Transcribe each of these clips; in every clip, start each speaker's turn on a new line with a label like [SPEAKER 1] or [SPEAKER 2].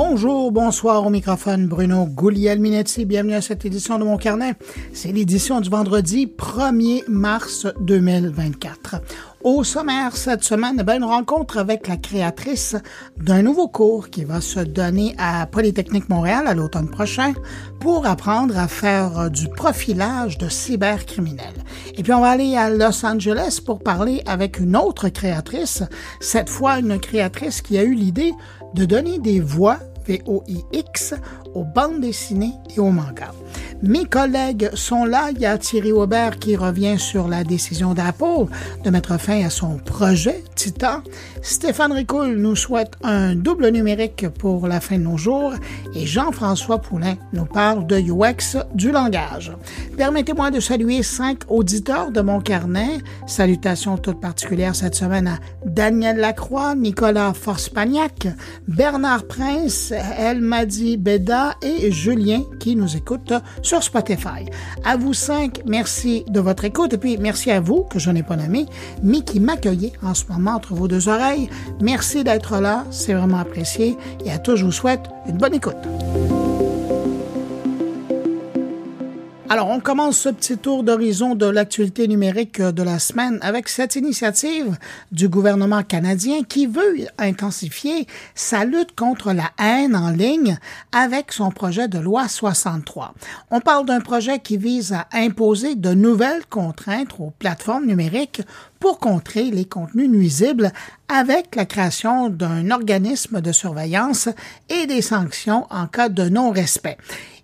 [SPEAKER 1] Bonjour, bonsoir au microphone Bruno Guglielminetti. Bienvenue à cette édition de mon carnet. C'est l'édition du vendredi 1er mars 2024. Au sommaire cette semaine, ben, une rencontre avec la créatrice d'un nouveau cours qui va se donner à Polytechnique Montréal à l'automne prochain pour apprendre à faire du profilage de cybercriminels. Et puis on va aller à Los Angeles pour parler avec une autre créatrice, cette fois une créatrice qui a eu l'idée de donner des voix VOIX aux bandes dessinées et aux mangas. Mes collègues sont là. Il y a Thierry Aubert qui revient sur la décision d'Apple de mettre fin à son projet Titan. Stéphane Ricoul nous souhaite un double numérique pour la fin de nos jours et Jean-François Poulain nous parle de UX du langage. Permettez-moi de saluer cinq auditeurs de mon carnet. Salutations toutes particulières cette semaine à Daniel Lacroix, Nicolas Forspagnac, Bernard Prince, Elmadi Beda et Julien qui nous écoutent sur Spotify. À vous cinq, merci de votre écoute et puis merci à vous, que je n'ai pas nommé, mais qui m'accueillez en ce moment entre vos deux oreilles. Merci d'être là, c'est vraiment apprécié et à tous, je vous souhaite une bonne écoute. Alors, on commence ce petit tour d'horizon de l'actualité numérique de la semaine avec cette initiative du gouvernement canadien qui veut intensifier sa lutte contre la haine en ligne avec son projet de loi 63. On parle d'un projet qui vise à imposer de nouvelles contraintes aux plateformes numériques pour contrer les contenus nuisibles avec la création d'un organisme de surveillance et des sanctions en cas de non-respect.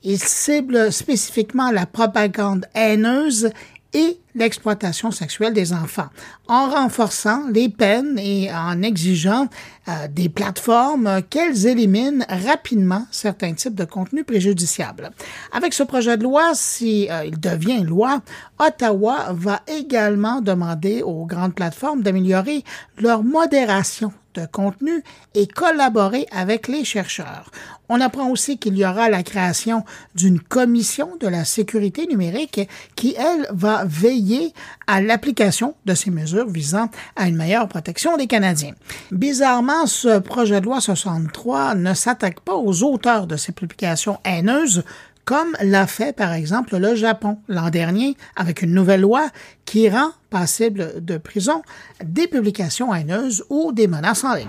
[SPEAKER 1] Il cible spécifiquement la propagande haineuse et l'exploitation sexuelle des enfants, en renforçant les peines et en exigeant euh, des plateformes qu'elles éliminent rapidement certains types de contenus préjudiciables. Avec ce projet de loi, si euh, il devient loi, Ottawa va également demander aux grandes plateformes d'améliorer leur modération contenu et collaborer avec les chercheurs. On apprend aussi qu'il y aura la création d'une commission de la sécurité numérique qui, elle, va veiller à l'application de ces mesures visant à une meilleure protection des Canadiens. Bizarrement, ce projet de loi 63 ne s'attaque pas aux auteurs de ces publications haineuses comme l'a fait par exemple le Japon l'an dernier avec une nouvelle loi qui rend passible de prison des publications haineuses ou des menaces en ligne.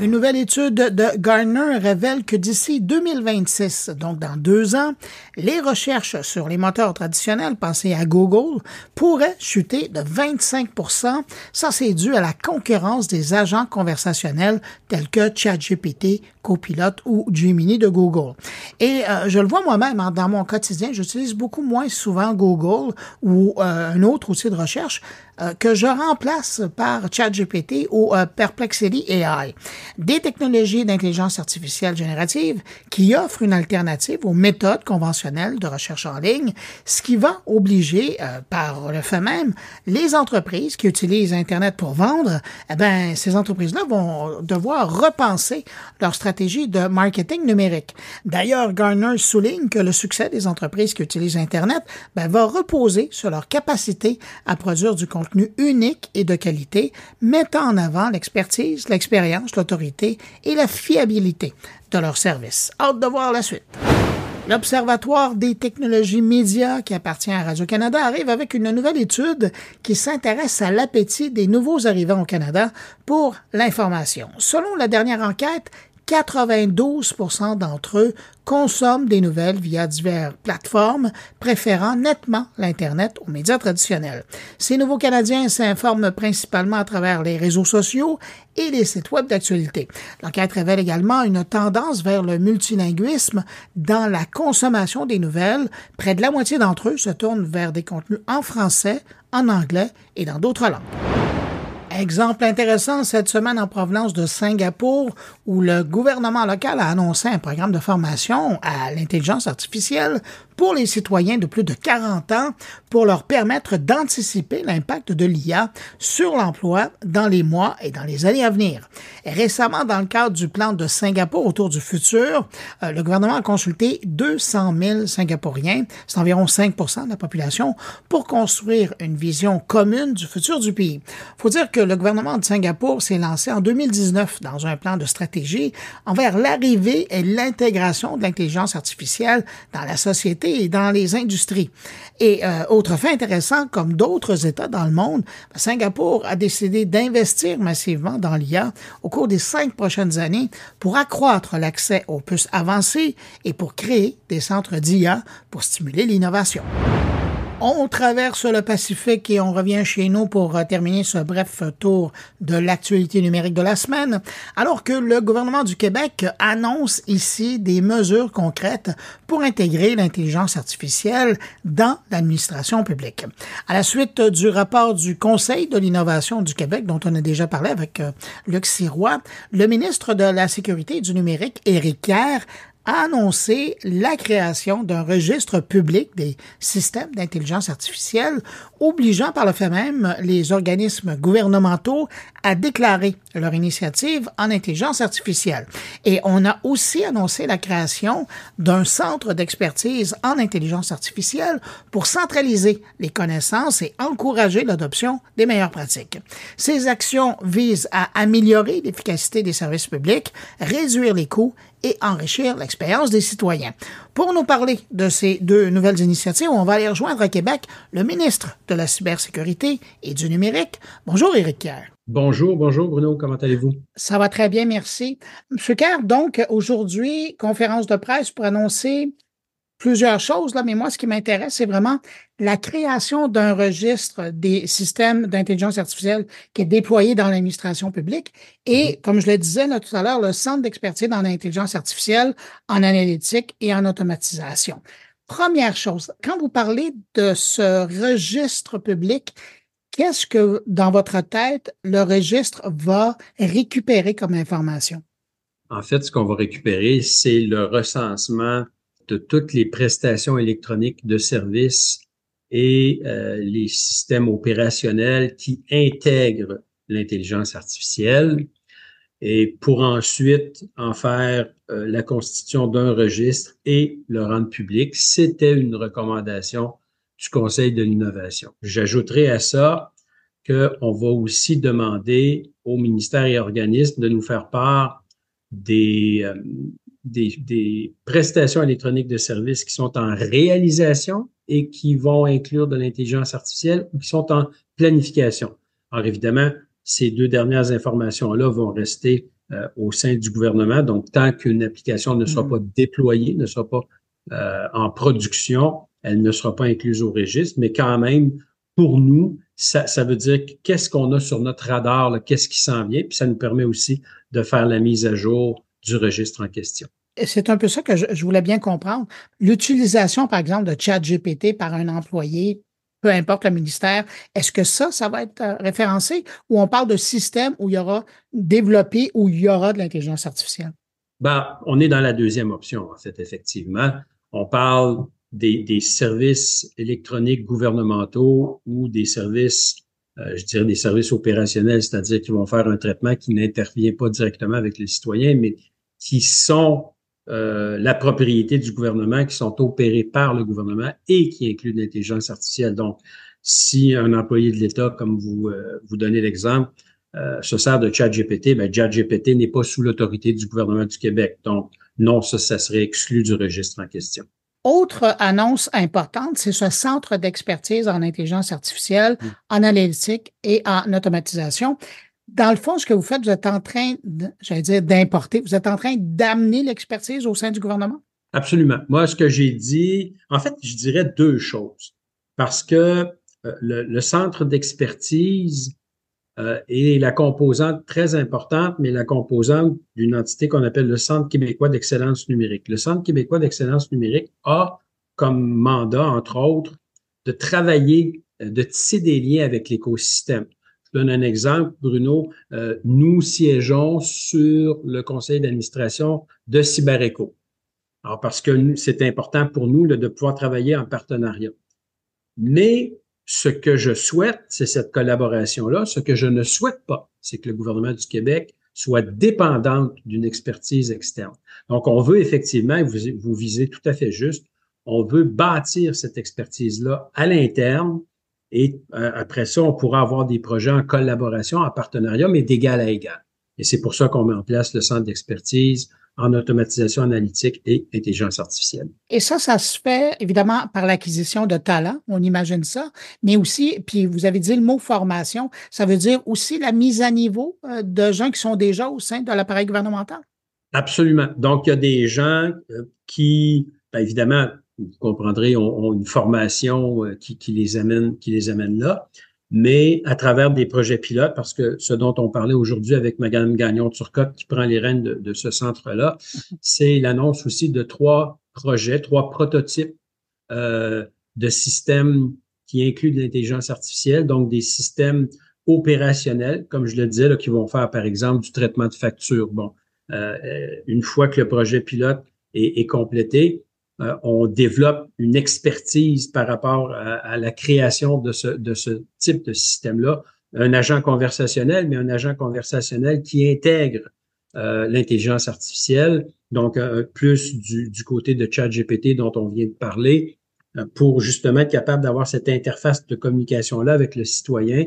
[SPEAKER 1] Une nouvelle étude de Gartner révèle que d'ici 2026, donc dans deux ans, les recherches sur les moteurs traditionnels, pensés à Google, pourraient chuter de 25% Ça, c'est dû à la concurrence des agents conversationnels tels que ChatGPT, Copilot ou Gemini de Google. Et euh, je le vois moi-même hein, dans mon quotidien, j'utilise beaucoup moins souvent Google ou euh, un autre outil de recherche euh, que je remplace par ChatGPT ou euh, Perplexity AI. Des technologies d'intelligence artificielle générative qui offrent une alternative aux méthodes conventionnelles de recherche en ligne, ce qui va obliger, euh, par le fait même, les entreprises qui utilisent Internet pour vendre, eh ben, ces entreprises-là vont devoir repenser leur stratégie de marketing numérique. D'ailleurs, Gartner souligne que le succès des entreprises qui utilisent Internet ben, va reposer sur leur capacité à produire du contenu unique et de qualité, mettant en avant l'expertise, l'expérience, l'autorité et la fiabilité de leur service. Hâte de voir la suite. L'Observatoire des technologies médias qui appartient à Radio-Canada arrive avec une nouvelle étude qui s'intéresse à l'appétit des nouveaux arrivants au Canada pour l'information. Selon la dernière enquête, 92% d'entre eux consomment des nouvelles via diverses plateformes, préférant nettement l'Internet aux médias traditionnels. Ces nouveaux Canadiens s'informent principalement à travers les réseaux sociaux et les sites web d'actualité. L'enquête révèle également une tendance vers le multilinguisme dans la consommation des nouvelles. Près de la moitié d'entre eux se tournent vers des contenus en français, en anglais et dans d'autres langues. Exemple intéressant cette semaine en provenance de Singapour où le gouvernement local a annoncé un programme de formation à l'intelligence artificielle pour les citoyens de plus de 40 ans pour leur permettre d'anticiper l'impact de l'IA sur l'emploi dans les mois et dans les années à venir. récemment, dans le cadre du plan de Singapour autour du futur, euh, le gouvernement a consulté 200 000 Singapouriens, c'est environ 5% de la population, pour construire une vision commune du futur du pays. faut dire que le gouvernement de Singapour s'est lancé en 2019 dans un plan de stratégie envers l'arrivée et l'intégration de l'intelligence artificielle dans la société dans les industries. Et euh, autre fait intéressant, comme d'autres États dans le monde, Singapour a décidé d'investir massivement dans l'IA au cours des cinq prochaines années pour accroître l'accès aux puces avancées et pour créer des centres d'IA pour stimuler l'innovation. On traverse le Pacifique et on revient chez nous pour euh, terminer ce bref tour de l'actualité numérique de la semaine, alors que le gouvernement du Québec annonce ici des mesures concrètes pour intégrer l'intelligence artificielle dans l'administration publique. À la suite du rapport du Conseil de l'innovation du Québec, dont on a déjà parlé avec euh, Luc Sirois, le ministre de la Sécurité et du numérique, Éric Kerr, a annoncé la création d'un registre public des systèmes d'intelligence artificielle, obligeant par le fait même les organismes gouvernementaux à déclarer leur initiative en intelligence artificielle. Et on a aussi annoncé la création d'un centre d'expertise en intelligence artificielle pour centraliser les connaissances et encourager l'adoption des meilleures pratiques. Ces actions visent à améliorer l'efficacité des services publics, réduire les coûts et enrichir l'expérience des citoyens. Pour nous parler de ces deux nouvelles initiatives, on va aller rejoindre à Québec le ministre de la cybersécurité et du numérique. Bonjour Éric.
[SPEAKER 2] Bonjour, bonjour Bruno, comment allez-vous?
[SPEAKER 1] Ça va très bien, merci. Monsieur Kerr, donc aujourd'hui, conférence de presse pour annoncer plusieurs choses, là, mais moi, ce qui m'intéresse, c'est vraiment la création d'un registre des systèmes d'intelligence artificielle qui est déployé dans l'administration publique et, mm-hmm. comme je le disais là, tout à l'heure, le centre d'expertise dans l'intelligence artificielle en analytique et en automatisation. Première chose, quand vous parlez de ce registre public, qu'est-ce que, dans votre tête, le registre va récupérer comme information?
[SPEAKER 2] En fait, ce qu'on va récupérer, c'est le recensement de toutes les prestations électroniques de services et euh, les systèmes opérationnels qui intègrent l'intelligence artificielle et pour ensuite en faire euh, la constitution d'un registre et le rendre public. C'était une recommandation du Conseil de l'innovation. J'ajouterai à ça qu'on va aussi demander aux ministères et organismes de nous faire part des, euh, des, prestations électroniques de services qui sont en réalisation et qui vont inclure de l'intelligence artificielle ou qui sont en planification. Alors évidemment, ces deux dernières informations-là vont rester euh, au sein du gouvernement. Donc, tant qu'une application ne sera mm-hmm. pas déployée, ne sera pas euh, en production, elle ne sera pas incluse au registre, mais quand même, pour nous, ça, ça veut dire qu'est-ce qu'on a sur notre radar, qu'est-ce qui s'en vient, puis ça nous permet aussi de faire la mise à jour du registre en question.
[SPEAKER 1] C'est un peu ça que je, voulais bien comprendre. L'utilisation, par exemple, de ChatGPT par un employé, peu importe le ministère, est-ce que ça, ça va être euh, référencé ou on parle de système où il y aura développé, où il y aura de l'intelligence artificielle?
[SPEAKER 2] Ben, on est dans la deuxième option, en fait, effectivement. On parle des, services électroniques gouvernementaux ou des services euh, je dirais des services opérationnels, c'est-à-dire qu'ils vont faire un traitement qui n'intervient pas directement avec les citoyens, mais qui sont euh, la propriété du gouvernement, qui sont opérés par le gouvernement et qui incluent l'intelligence artificielle. Donc, si un employé de l'État, comme vous euh, vous donnez l'exemple, se sert de ChatGPT, ben ChatGPT n'est pas sous l'autorité du gouvernement du Québec. Donc, non, ça, ça serait exclu du registre en question.
[SPEAKER 1] Autre annonce importante, c'est ce centre d'expertise en intelligence artificielle, mm. en analytique et en automatisation. Dans le fond, ce que vous faites, vous êtes en train, j'allais dire, d'importer, vous êtes en train d'amener l'expertise au sein du gouvernement?
[SPEAKER 2] Absolument. Moi, ce que j'ai dit, en fait, je dirais deux choses. Parce que euh, le centre d'expertise euh, et la composante très importante, mais la composante d'une entité qu'on appelle le Centre québécois d'excellence numérique. Le Centre québécois d'excellence numérique a comme mandat, entre autres, de travailler, euh, de tisser des liens avec l'écosystème. Je donne un exemple, Bruno. Euh, nous siégeons sur le conseil d'administration de CyberEco. Alors, parce que c'est important pour nous de pouvoir travailler en partenariat. Mais ce que je souhaite, c'est cette collaboration-là. Ce que je ne souhaite pas, c'est que le gouvernement du Québec soit dépendante d'une expertise externe. Donc, on veut effectivement, vous, vous visez tout à fait juste, on veut bâtir cette expertise-là à l'interne Et euh, après ça, on pourra avoir des projets en collaboration, en partenariat, mais d'égal à égal. Et c'est pour ça qu'on met en place le centre d'expertise en automatisation analytique et intelligence artificielle.
[SPEAKER 1] Et ça, ça se fait évidemment par l'acquisition de talents, on imagine ça, mais aussi, puis vous avez dit le mot formation, ça veut dire aussi la mise à niveau euh, de gens qui sont déjà au sein de l'appareil gouvernemental.
[SPEAKER 2] Absolument. Donc, il y a des gens euh, qui, bien évidemment, vous comprendrez, ont, une formation euh, qui, qui, les amène, qui les amène là mais à travers des projets pilotes, parce que ce dont on parlait aujourd'hui avec Mme Gagnon-Turcotte qui prend les rênes de, ce centre-là, c'est l'annonce aussi de trois projets, trois prototypes euh, de systèmes qui incluent de l'intelligence artificielle, donc des systèmes opérationnels, comme je le disais, là, qui vont faire, par exemple, du traitement de factures. Bon, euh, une fois que le projet pilote est, est complété, euh, on développe une expertise par rapport à, la création de ce, type de système-là. Un agent conversationnel, mais un agent conversationnel qui intègre euh, l'intelligence artificielle, donc plus du, du, côté de ChatGPT dont on vient de parler, euh, pour justement être capable d'avoir cette interface de communication-là avec le citoyen.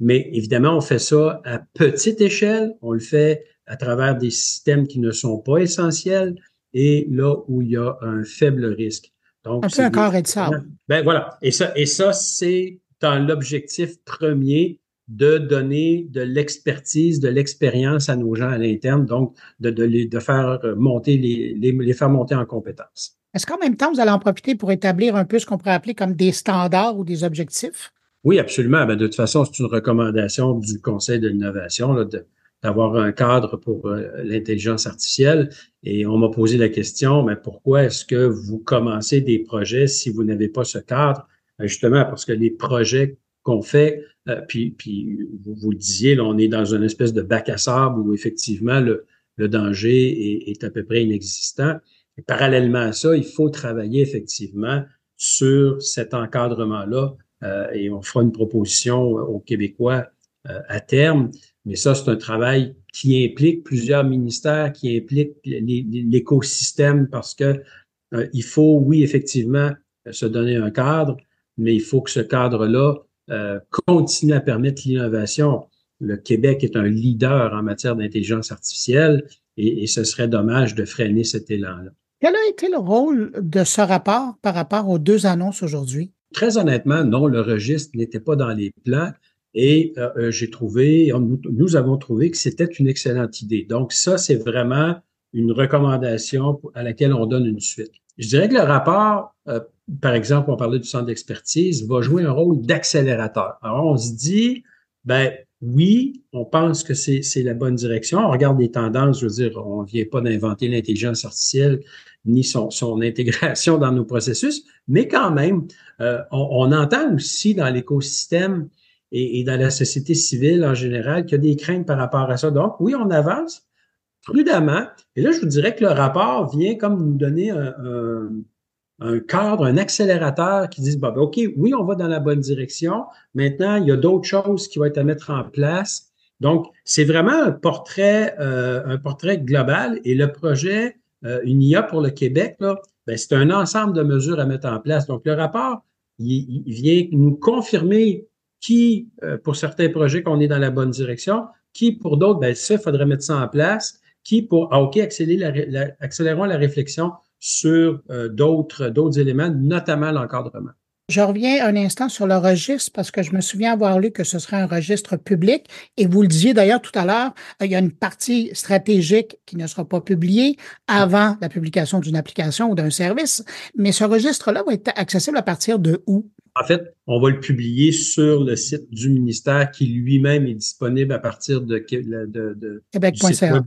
[SPEAKER 2] mais évidemment, on fait ça à petite échelle, on le fait à travers des systèmes qui ne sont pas essentiels, et là où il y a un faible risque.
[SPEAKER 1] Donc, un peu un carré de sable.
[SPEAKER 2] Ben voilà. Et ça, et ça c'est dans l'objectif premier de donner de l'expertise, de l'expérience à nos gens à l'interne, donc de, de, les, de faire monter les, les, les faire monter en compétences.
[SPEAKER 1] Est-ce qu'en même temps, vous allez en profiter pour établir un peu ce qu'on pourrait appeler comme des standards ou des objectifs?
[SPEAKER 2] Oui, absolument. Ben, de toute façon, c'est une recommandation du Conseil de l'innovation de, d'avoir un cadre pour euh, l'intelligence artificielle. Et on m'a posé la question, mais pourquoi est-ce que vous commencez des projets si vous n'avez pas ce cadre? Ben, justement, parce que les projets qu'on fait, euh, puis, puis vous, vous, le disiez, là, on est dans une espèce de bac à sable où effectivement le, danger est, à peu près inexistant. Et parallèlement à ça, il faut travailler effectivement sur cet encadrement-là euh, et on fera une proposition aux Québécois à terme mais ça, c'est un travail qui implique plusieurs ministères, qui implique l'écosystème parce que euh, il faut, oui, effectivement, se donner un cadre, mais il faut que ce cadre-là euh, continue à permettre l'innovation. Le Québec est un leader en matière d'intelligence artificielle et, et, ce serait dommage de freiner cet élan-là.
[SPEAKER 1] Quel a été le rôle de ce rapport par rapport aux deux annonces aujourd'hui?
[SPEAKER 2] Très honnêtement, non, le registre n'était pas dans les plans. Et euh, euh, j'ai trouvé, nous, avons trouvé que c'était une excellente idée. Donc, ça, c'est vraiment une recommandation à laquelle on donne une suite. Je dirais que le rapport, euh, par exemple, on parlait du centre d'expertise, va jouer un rôle d'accélérateur. Alors, on se dit, ben oui, on pense que c'est la bonne direction. On regarde les tendances, je veux dire, on ne vient pas d'inventer l'intelligence artificielle ni son, son, intégration dans nos processus, mais quand même, on, on entend aussi dans l'écosystème et, dans la société civile en général qu'il y a des craintes par rapport à ça. Donc, oui, on avance prudemment. Et là, je vous dirais que le rapport vient comme nous donner un, un, cadre, un accélérateur qui dit, bah, ben, OK, oui, on va dans la bonne direction. Maintenant, il y a d'autres choses qui vont être à mettre en place. Donc, c'est vraiment un portrait, euh, un portrait global. Et le projet euh, Une IA pour le Québec, là, ben, c'est un ensemble de mesures à mettre en place. Donc, le rapport, il vient nous confirmer qui, euh, pour certains projets, qu'on est dans la bonne direction, qui, pour d'autres, ben, ça, il faudrait mettre ça en place, qui, pour, ah, OK, accélérer la, accélérons la réflexion sur euh, d'autres, d'autres éléments, notamment l'encadrement.
[SPEAKER 1] Je reviens un instant sur le registre parce que je me souviens avoir lu que ce serait un registre public et vous le disiez d'ailleurs tout à l'heure, euh, il y a une partie stratégique qui ne sera pas publiée avant la publication d'une application ou d'un service, mais ce registre-là va être accessible à partir de où?
[SPEAKER 2] En fait, on va le publier sur le site du ministère qui lui-même est disponible à partir de, de, de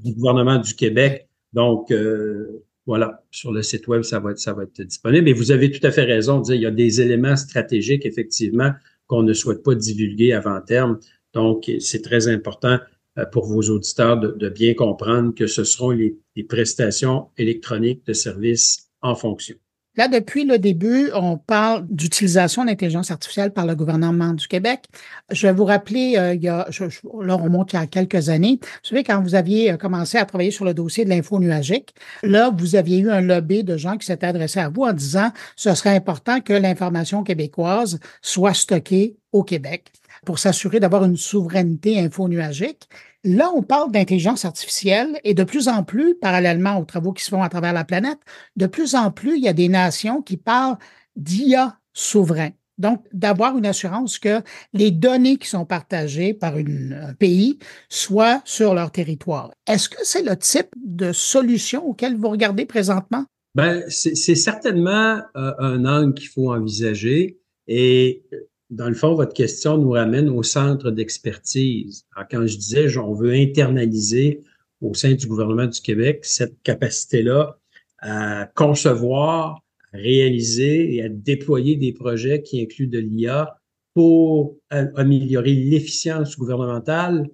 [SPEAKER 2] du, gouvernement du Québec. Donc, euh, voilà, sur le site web, ça va être, ça va être disponible. Et vous avez tout à fait raison de dire, il y a des éléments stratégiques, effectivement, qu'on ne souhaite pas divulguer avant terme. Donc, c'est très important euh, pour vos auditeurs de, de, bien comprendre que ce seront les, les prestations électroniques de services en fonction.
[SPEAKER 1] Là, depuis le début, on parle d'utilisation d'intelligence artificielle par le gouvernement du Québec. Je vais vous rappeler, euh, il y a, je, là, on monte il y a quelques années. Vous savez, quand vous aviez euh, commencé à travailler sur le dossier de l'info nuagique, là, vous aviez eu un lobby de gens qui s'étaient adressés à vous en disant ce serait important que l'information québécoise soit stockée au Québec pour s'assurer d'avoir une souveraineté info-nuagique. Là, on parle d'intelligence artificielle et de plus en plus, parallèlement aux travaux qui se font à travers la planète, de plus en plus, il y a des nations qui parlent d'IA souverain. Donc, d'avoir une assurance que les données qui sont partagées par un pays soient sur leur territoire. Est-ce que c'est le type de solution auquel vous regardez présentement?
[SPEAKER 2] Ben, c'est certainement euh, un angle qu'il faut envisager. Et dans le fond, votre question nous ramène au centre d'expertise. Quand je disais, on veut internaliser au sein du gouvernement du Québec cette capacité-là à concevoir, à réaliser et à déployer des projets qui incluent de l'IA pour améliorer l'efficience gouvernementale.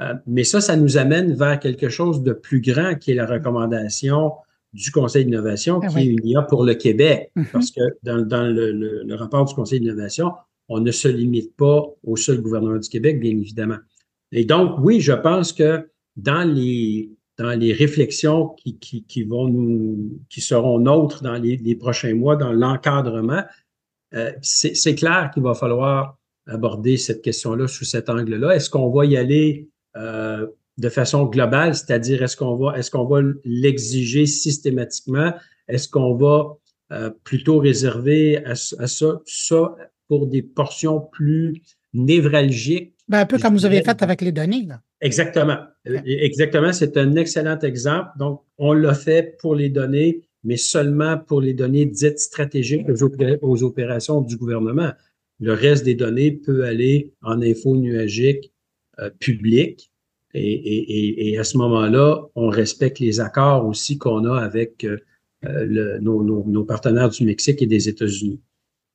[SPEAKER 2] Euh, mais ça, ça nous amène vers quelque chose de plus grand qui est la recommandation du Conseil d'innovation, ah qui est une IA pour le Québec. Mm-hmm. Parce que dans, le, le, rapport du Conseil d'innovation, on ne se limite pas au seul gouvernement du Québec, bien évidemment. Et donc, oui, je pense que dans les, dans les réflexions qui, qui, qui vont nous, qui seront nôtres dans les, les prochains mois, dans l'encadrement, euh, c'est clair qu'il va falloir aborder cette question-là sous cet angle-là. Est-ce qu'on va y aller euh, de façon globale, c'est-à-dire est-ce qu'on va, est-ce qu'on va l'exiger systématiquement? Est-ce qu'on va euh, plutôt réserver à, à ça, ça pour des portions plus névralgiques.
[SPEAKER 1] Ben, un peu comme vous avez fait avec les données. Là.
[SPEAKER 2] Exactement. Euh, exactement. C'est un excellent exemple. Donc, on l'a fait pour les données, mais seulement pour les données dites stratégiques aux opérations du gouvernement. Le reste des données peut aller en info nuagique euh, public. Et, et, et, à ce moment-là, on respecte les accords aussi qu'on a avec euh, le, nos, nos, nos partenaires du Mexique et des États-Unis.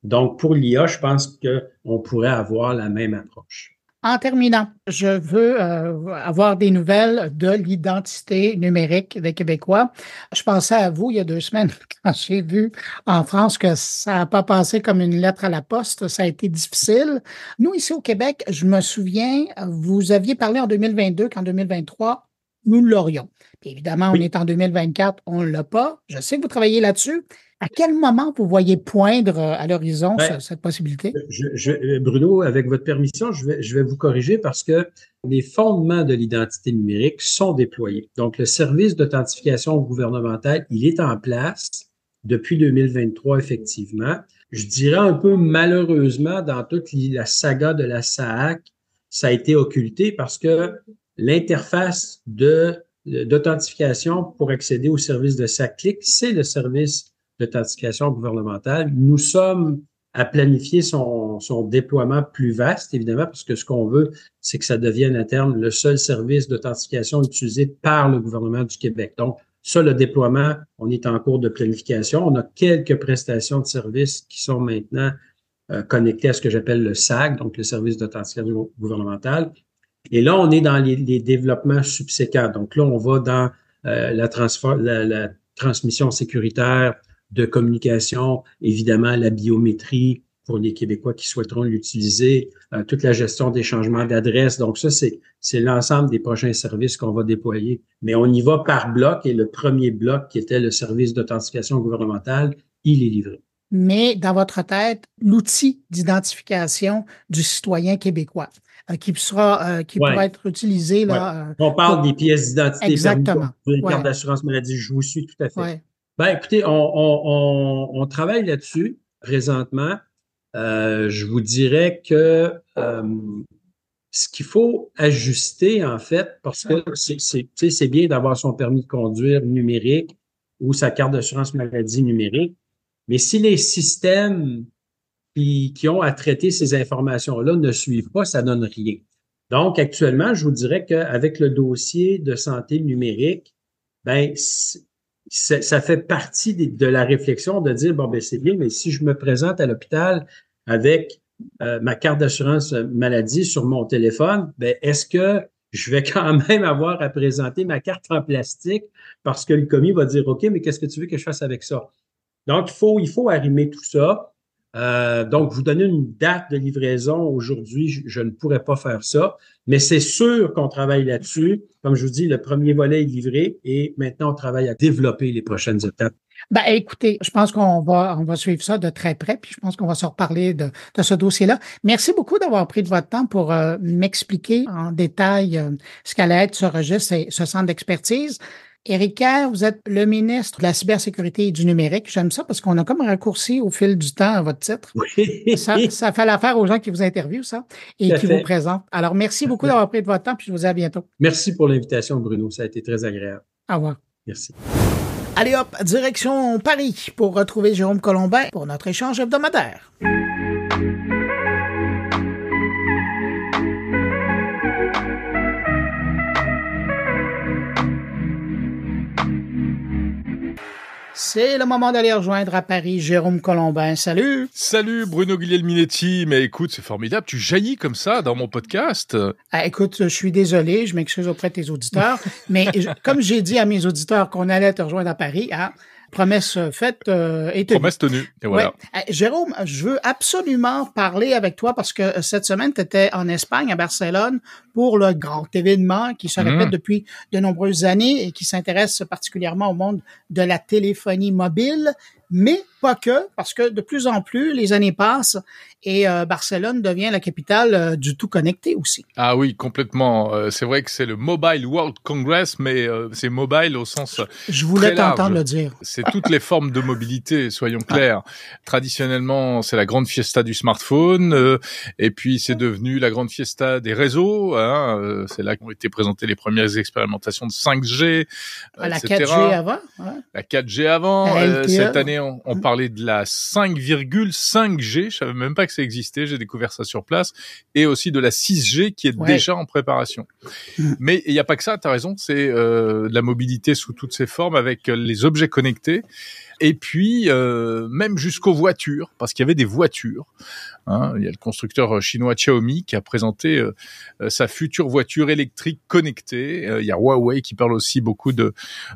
[SPEAKER 2] Donc, pour l'IA, je pense qu'on pourrait avoir la même approche.
[SPEAKER 1] En terminant, je veux euh, avoir des nouvelles de l'identité numérique des Québécois. Je pensais à vous il y a deux semaines quand j'ai vu en France que ça n'a pas passé comme une lettre à la poste. Ça a été difficile. Nous, ici au Québec, je me souviens, vous aviez parlé en 2022 qu'en 2023, nous l'aurions. évidemment, on est en 2024, on ne l'a pas. Je sais que vous travaillez là-dessus. À quel moment vous voyez poindre euh, à l'horizon ben, cette possibilité?
[SPEAKER 2] Je, Bruno, avec votre permission, je vais, je vais vous corriger parce que les fondements de l'identité numérique sont déployés. Donc, le service d'authentification gouvernementale, il est en place depuis 2023, effectivement. Je dirais un peu malheureusement, dans toute la saga de la SAAC, ça a été occulté parce que l'interface d'authentification pour accéder au service de SACLIC, c'est le service d'authentification gouvernementale. Nous sommes à planifier son, son, déploiement plus vaste, évidemment, parce que ce qu'on veut, c'est que ça devienne à terme le seul service d'authentification utilisé par le gouvernement du Québec. Donc, ça, le déploiement, on est en cours de planification. On a quelques prestations de services qui sont maintenant euh, connectées à ce que j'appelle le SAG, donc le service d'authentification gouvernementale. Et là, on est dans les, développements subséquents. Donc là, on va dans euh, la, transmission sécuritaire de communication, évidemment la biométrie pour les Québécois qui souhaiteront l'utiliser, euh, toute la gestion des changements d'adresse. Donc ça, c'est, l'ensemble des prochains services qu'on va déployer. Mais on y va par bloc et le premier bloc, qui était le service d'authentification gouvernementale, il est livré.
[SPEAKER 1] Mais dans votre tête, l'outil d'identification du citoyen québécois qui sera euh, qui pourra être utilisé là.
[SPEAKER 2] on parle des pièces d'identité. Exactement. Une carte d'assurance maladie, je vous suis tout à fait. Ben, écoutez, on, travaille là-dessus présentement. Euh, je vous dirais que euh, ce qu'il faut ajuster, en fait, parce que c'est bien d'avoir son permis de conduire numérique ou sa carte d'assurance maladie numérique, mais si les systèmes qui, qui ont à traiter ces informations-là ne suivent pas, ça donne rien. Donc, actuellement, je vous dirais qu'avec le dossier de santé numérique, ben, ça, fait partie de, la réflexion de dire, bon, ben c'est bien, mais si je me présente à l'hôpital avec euh, ma carte d'assurance maladie sur mon téléphone, ben est-ce que je vais quand même avoir à présenter ma carte en plastique parce que le commis va dire, OK, mais qu'est-ce que tu veux que je fasse avec ça? Donc, il faut, il faut arrimer tout ça. Euh, donc, vous donner une date de livraison aujourd'hui, je, ne pourrais pas faire ça, mais c'est sûr qu'on travaille là-dessus. Comme je vous dis, le premier volet est livré et maintenant on travaille à développer les prochaines étapes.
[SPEAKER 1] Ben, écoutez, je pense qu'on va, on va suivre ça de très près, puis je pense qu'on va se reparler de, de ce dossier-là. Merci beaucoup d'avoir pris de votre temps pour euh, m'expliquer en détail euh, ce qu'allait être ce registre et ce centre d'expertise. Éric Kerr, vous êtes le ministre de la cybersécurité et du numérique. J'aime ça parce qu'on a comme raccourci au fil du temps à votre titre.
[SPEAKER 2] Oui.
[SPEAKER 1] Ça, ça fait l'affaire aux gens qui vous interviewent, ça, et qui vous présentent. Alors, merci beaucoup d'avoir pris de votre temps, puis je vous dis à bientôt.
[SPEAKER 2] Merci pour l'invitation, Bruno. Ça a été très agréable.
[SPEAKER 1] Au revoir.
[SPEAKER 2] Merci.
[SPEAKER 1] Allez hop, direction Paris pour retrouver Jérôme Colombin pour notre échange hebdomadaire. C'est le moment d'aller rejoindre à Paris Jérôme Colombin. Salut.
[SPEAKER 3] Salut Bruno Guglielminetti. Mais écoute, c'est formidable. Tu jaillis comme ça dans mon podcast.
[SPEAKER 1] Ah, écoute, je suis désolé. Je m'excuse auprès de tes auditeurs. mais comme j'ai dit à mes auditeurs qu'on allait te rejoindre à Paris, hein, promesse faite euh, et tenue.
[SPEAKER 3] Promesse tenue. Et voilà.
[SPEAKER 1] Ouais. Jérôme, je veux absolument parler avec toi parce que cette semaine, tu étais en Espagne, à Barcelone, pour le grand événement qui se répète mmh. depuis de nombreuses années et qui s'intéresse particulièrement au monde de la téléphonie mobile, mais pas que, parce que de plus en plus, les années passent et euh, Barcelone devient la capitale euh, du tout connecté aussi.
[SPEAKER 3] Ah oui, complètement. Euh, c'est vrai que c'est le Mobile World Congress, mais c'est mobile au sens
[SPEAKER 1] Je voulais t'entendre le dire.
[SPEAKER 3] C'est toutes les formes de mobilité, soyons clairs. Traditionnellement, c'est la grande fiesta du smartphone, et puis c'est devenu la grande fiesta des réseaux. Hein, c'est là qu'ont été présentées les premières expérimentations de 5G,
[SPEAKER 1] ah, la 4G avant. Ouais.
[SPEAKER 3] La 4G avant. cette année, on, on mmh. Parlait de la 5,5G. Je savais même pas que ça existait. J'ai découvert ça sur place. Et aussi de la 6G qui est ouais. déjà en préparation. Mais il n'y a pas que ça. Tu as raison. C'est euh, la mobilité sous toutes ses formes avec les objets connectés. Et puis euh, même jusqu'aux voitures, parce qu'il y avait des voitures. Hein, il y a le constructeur chinois Xiaomi qui a présenté euh, sa future voiture électrique connectée. Euh, il y a Huawei qui parle aussi beaucoup de,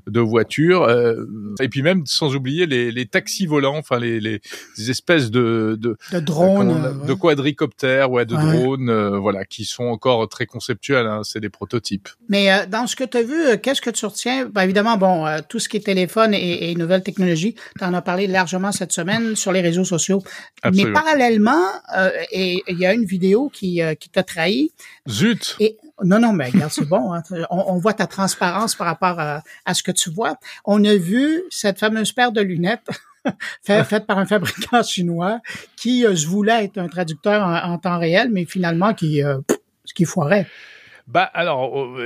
[SPEAKER 3] de voitures. Euh, et puis même, sans oublier les, les taxis volants, enfin les, les, espèces de de,
[SPEAKER 1] de drones,
[SPEAKER 3] de, de quadricoptères, ouais, de ouais. drones, euh, voilà, qui sont encore très conceptuels. Hein, C'est des prototypes.
[SPEAKER 1] Mais euh, dans ce que tu as vu, qu'est-ce que tu retiens? Ben, Évidemment, bon, tout ce qui est téléphone et, et nouvelles technologies, tu en as parlé largement cette semaine sur les réseaux sociaux.
[SPEAKER 3] Absolument.
[SPEAKER 1] Mais parallèlement, euh, et il y a une vidéo qui, euh, qui t'a trahi.
[SPEAKER 3] Zut!
[SPEAKER 1] Et, non, non, mais regarde, c'est bon. Hein. On, on, voit ta transparence par rapport à, à, ce que tu vois. On a vu cette fameuse paire de lunettes faite fait par un fabricant chinois qui euh, se voulait être un traducteur en, en, temps réel, mais finalement qui, euh, ce qui foirait.
[SPEAKER 3] Bah alors,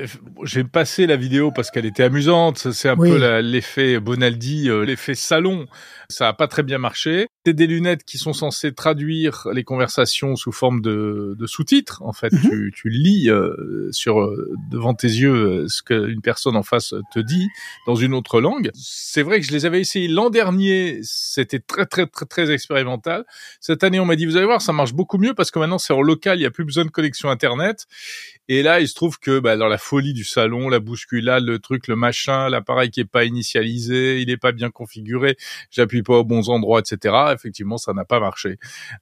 [SPEAKER 3] j'ai passé la vidéo parce qu'elle était amusante. C'est un oui. peu l'effet Bonaldi, euh, l'effet salon. Ça a pas très bien marché. C'est des lunettes qui sont censées traduire les conversations sous forme de, de sous-titres. En fait, mm -hmm. tu, tu, lis euh, sur euh, devant tes yeux ce qu'une personne en face te dit dans une autre langue. C'est vrai que je les avais essayés l'an dernier. C'était très très très très expérimental. Cette année, on m'a dit vous allez voir, ça marche beaucoup mieux parce que maintenant c'est en local, il y a plus besoin de connexion internet. Et là, il se trouve que bah, dans la folie du salon, la bousculade, le truc, le machin, l'appareil qui est pas initialisé, il est pas bien configuré, j'appuie pas aux bons endroits, etc. Effectivement, ça n'a pas marché.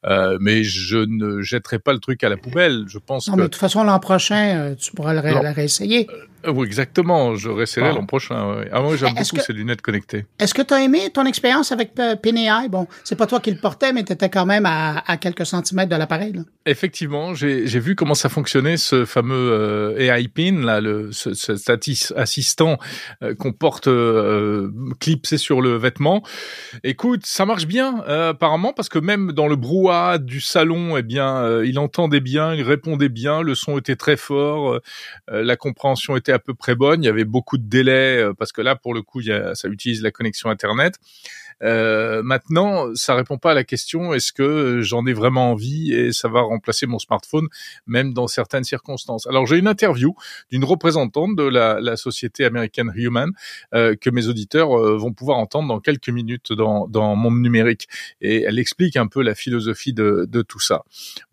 [SPEAKER 3] Euh, mais je ne jetterai pas le truc à la poubelle. Je pense
[SPEAKER 1] non,
[SPEAKER 3] que...
[SPEAKER 1] mais de toute façon, l'an prochain, euh, tu pourras le, ré le réessayer.
[SPEAKER 3] Euh, oui, exactement. Je réessayerai l'an prochain. Ouais. Ah, moi, j'aime beaucoup que... ces lunettes connectées.
[SPEAKER 1] Est-ce que tu as aimé ton expérience avec PNI? Bon, c'est pas toi qui le portais, mais tu étais quand même à, à quelques centimètres de l'appareil.
[SPEAKER 3] Effectivement, j'ai vu comment ça fonctionnait, ce fameux euh, AI Pin, là, le, ce, cet assistant qu'on porte clipsé sur le vêtement. Écoute, ça marche bien euh, apparemment parce que même dans le brouhaha du salon, eh bien, euh, il entendait bien, il répondait bien, le son était très fort, euh, la compréhension était à peu près bonne. Il y avait beaucoup de délais parce que là, pour le coup, il y a, ça utilise la connexion internet. Euh, maintenant, ça répond pas à la question est-ce que j'en ai vraiment envie et ça va remplacer mon smartphone, même dans certaines circonstances? Alors j'ai une interview d'une représentante de la, société américaine Human euh, que mes auditeurs euh, vont pouvoir entendre dans quelques minutes dans, dans Monde numérique et elle explique un peu la philosophie de, tout ça.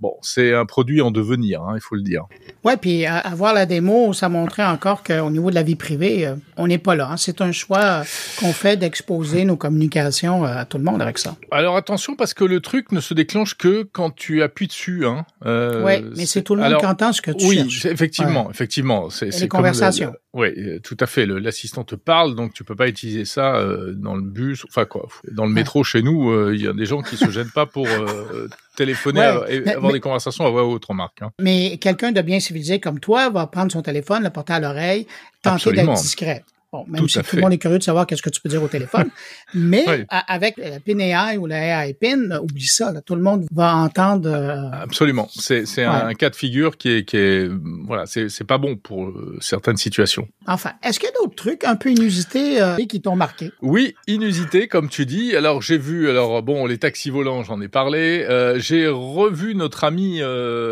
[SPEAKER 3] Bon, c'est un produit en devenir, hein, il faut le dire.
[SPEAKER 1] Ouais, puis à, à, voir la démo, ça montrait encore qu'au niveau de la vie privée, euh, on n'est pas là. Hein. C'est un choix qu'on fait d'exposer nos communications à tout le monde avec ça.
[SPEAKER 3] Alors attention parce que le truc ne se déclenche que quand tu appuies dessus. Hein.
[SPEAKER 1] Euh, oui, mais c'est tout le monde qui entend ce que tu
[SPEAKER 3] oui,
[SPEAKER 1] cherches.
[SPEAKER 3] Effectivement, effectivement.
[SPEAKER 1] C'est les conversations.
[SPEAKER 3] oui, tout à fait. L'assistant te parle, donc tu peux pas utiliser ça euh, dans le bus, enfin quoi, dans le métro chez nous. Euh, il y a des gens qui se gênent pas pour euh, téléphoner et avoir des conversations à voix haute, remarque. Hein.
[SPEAKER 1] Mais quelqu'un de bien civilisé comme toi va prendre son téléphone, le porter à l'oreille, tenter d'être discret. Bon, même si tout le monde est curieux de savoir qu'est-ce que tu peux dire au téléphone. Mais avec la PIN AI ou la AI PIN, oublie ça, là, tout le monde va entendre. Euh,
[SPEAKER 3] Absolument. C'est un, cas de figure qui est qui est voilà, c'est pas bon pour euh, certaines situations.
[SPEAKER 1] Enfin, est-ce qu'il y a d'autres trucs un peu inusités euh, qui t'ont marqué?
[SPEAKER 3] Oui, inusités comme tu dis. Alors j'ai vu alors bon les taxis volants, j'en ai parlé. j'ai revu notre ami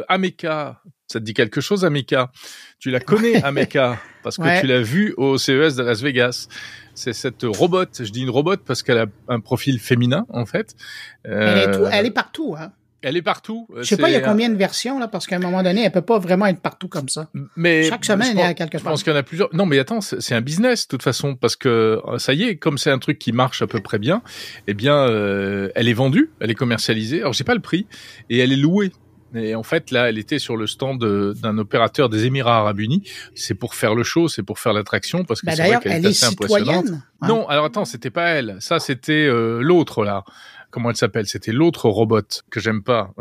[SPEAKER 3] Ameka. Ça te dit quelque chose, Ameka Tu la connais, Ameka parce que tu l'as vu au CES de Las Vegas. C'est cette robot, je dis une robot parce qu'elle a un profil féminin en fait.
[SPEAKER 1] Elle, est tout, elle est partout. Hein.
[SPEAKER 3] Elle est partout.
[SPEAKER 1] Je sais pas, il y a combien de versions là, parce qu'à un moment donné, elle peut pas vraiment être partout comme ça. Mais chaque semaine, elle est à quelque part.
[SPEAKER 3] Je pense qu'il y en a plusieurs. Non, mais attends, c'est un business de toute façon, parce que euh, ça y est, comme c'est un truc qui marche à peu près bien, eh bien, euh, elle est vendue, elle est commercialisée. Alors, j'ai pas le prix et elle est louée. Et en fait, là, elle était sur le stand d'un opérateur des Émirats Arabes Unis. C'est pour faire le show, c'est pour faire l'attraction, parce que bah, c'est vrai qu'elle est, assez impressionnante. Non, alors attends, c'était pas elle. Ça, c'était euh, l'autre là comment elle s'appelle? C'était l'autre robot que j'aime pas.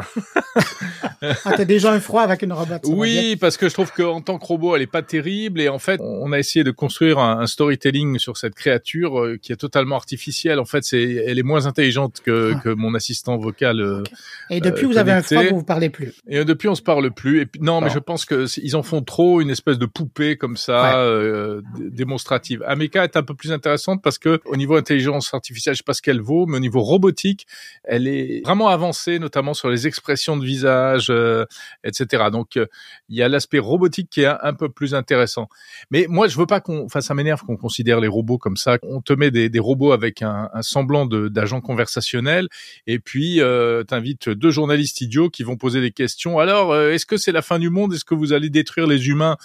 [SPEAKER 1] ah, t'as déjà un froid avec une robot.
[SPEAKER 3] Oui, parce que je trouve qu'en tant que robot, elle est pas terrible et en fait, on a essayé de construire un, storytelling sur cette créature euh, qui est totalement artificielle. En fait, c'est, elle est moins intelligente que, ah. que mon assistant vocal. Euh,
[SPEAKER 1] et depuis, vous avez un froid, vous vous parlez plus.
[SPEAKER 3] Et depuis, on se parle plus. Et puis, non, mais je pense que ils en font trop, une espèce de poupée comme ça, euh, démonstrative. Ameka est un peu plus intéressante parce que au niveau intelligence artificielle, je sais pas ce qu'elle vaut, mais au niveau robotique elle est vraiment avancée, notamment sur les expressions de visage, euh, etc. Donc euh, il y a l'aspect robotique qui est un, peu plus intéressant. Mais moi, je veux pas qu'on, enfin, ça m'énerve qu'on considère les robots comme ça. On te met des, robots avec un, semblant d'agent conversationnel, et puis euh, t'invites deux journalistes idiots qui vont poser des questions. Alors, euh, est-ce que c'est la fin du monde? Est-ce que vous allez détruire les humains?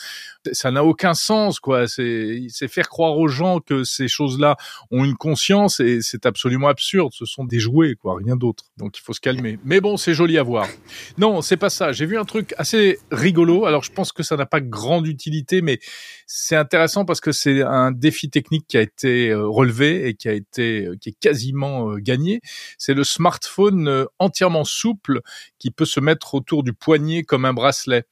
[SPEAKER 3] Ça n'a aucun sens, quoi. C'est faire croire aux gens que ces choses-là ont une conscience, et c'est absolument absurde. Ce sont des jouets quoi, rien d'autre. Donc il faut se calmer. Mais bon, c'est joli à voir. Non, c'est pas ça. J'ai vu un truc assez rigolo. Alors je pense que ça n'a pas grande utilité, mais c'est intéressant parce que c'est un défi technique qui a été euh, relevé et qui a été, euh, qui est quasiment euh, gagné. C'est le smartphone entièrement souple qui peut se mettre autour du poignet comme un bracelet.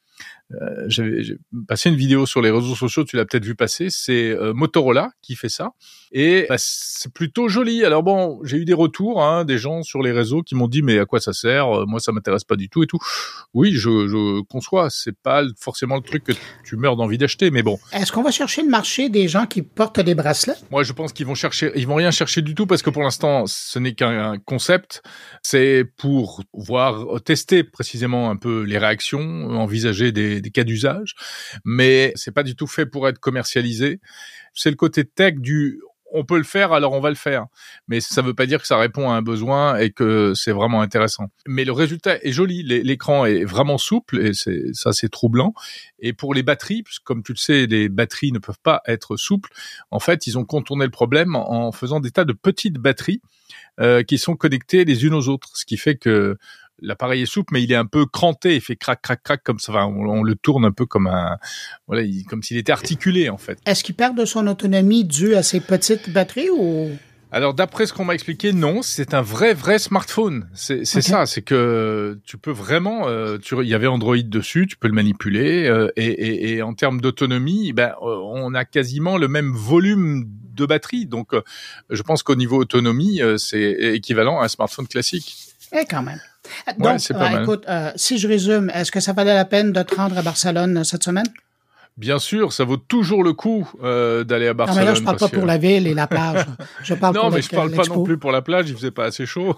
[SPEAKER 3] Euh, j'ai passé une vidéo sur les réseaux sociaux, tu l'as peut-être vu passer, c'est euh, Motorola qui fait ça, et bah, c'est plutôt joli. Alors bon, j'ai eu des retours, hein, des gens sur les réseaux qui m'ont dit mais à quoi ça sert? Euh, Moi ça m'intéresse pas du tout et tout. Oui, je, je conçois, c'est pas forcément le truc que tu meurs d'envie d'acheter, mais bon.
[SPEAKER 1] Est-ce qu'on va chercher le marché des gens qui portent des bracelets?
[SPEAKER 3] Moi je pense qu'ils vont chercher, ils vont rien chercher du tout parce que pour l'instant ce n'est qu'un concept, c'est pour voir tester précisément un peu les réactions, envisager des des, cas d'usage, mais c'est pas du tout fait pour être commercialisé. C'est le côté tech du on peut le faire, alors on va le faire. Mais ça ne veut pas dire que ça répond à un besoin et que c'est vraiment intéressant. Mais le résultat est joli. L'écran est vraiment souple et c'est ça, c'est troublant. Et pour les batteries, comme tu le sais, les batteries ne peuvent pas être souples. En fait, ils ont contourné le problème en faisant des tas de petites batteries euh, qui sont connectées les unes aux autres, ce qui fait que l'appareil est souple, mais il est un peu cranté, il fait crac, crac, crac comme ça. on, le tourne un peu comme un, voilà, comme s'il était articulé en fait.
[SPEAKER 1] Est-ce qu'il perd de son autonomie dû à ses petites batteries ou?
[SPEAKER 3] Alors d'après ce qu'on m'a expliqué, non, c'est un vrai vrai smartphone. C'est ça, c'est que tu peux vraiment, euh, il y avait Android dessus, tu peux le manipuler euh, et, en termes d'autonomie, ben euh, on a quasiment le même volume de batterie. Donc je pense qu'au niveau autonomie, c'est équivalent à un smartphone classique.
[SPEAKER 1] Et eh, quand même. Donc, euh, écoute, euh, si je résume, est-ce que ça valait la peine de te rendre à Barcelone euh, cette semaine?
[SPEAKER 3] Bien sûr, ça vaut toujours le coup euh, d'aller à Barcelone.
[SPEAKER 1] Non, mais là, je parle pas pour la ville et la plage. Je parle
[SPEAKER 3] non, mais je parle pas non plus pour la plage. Il faisait pas assez chaud.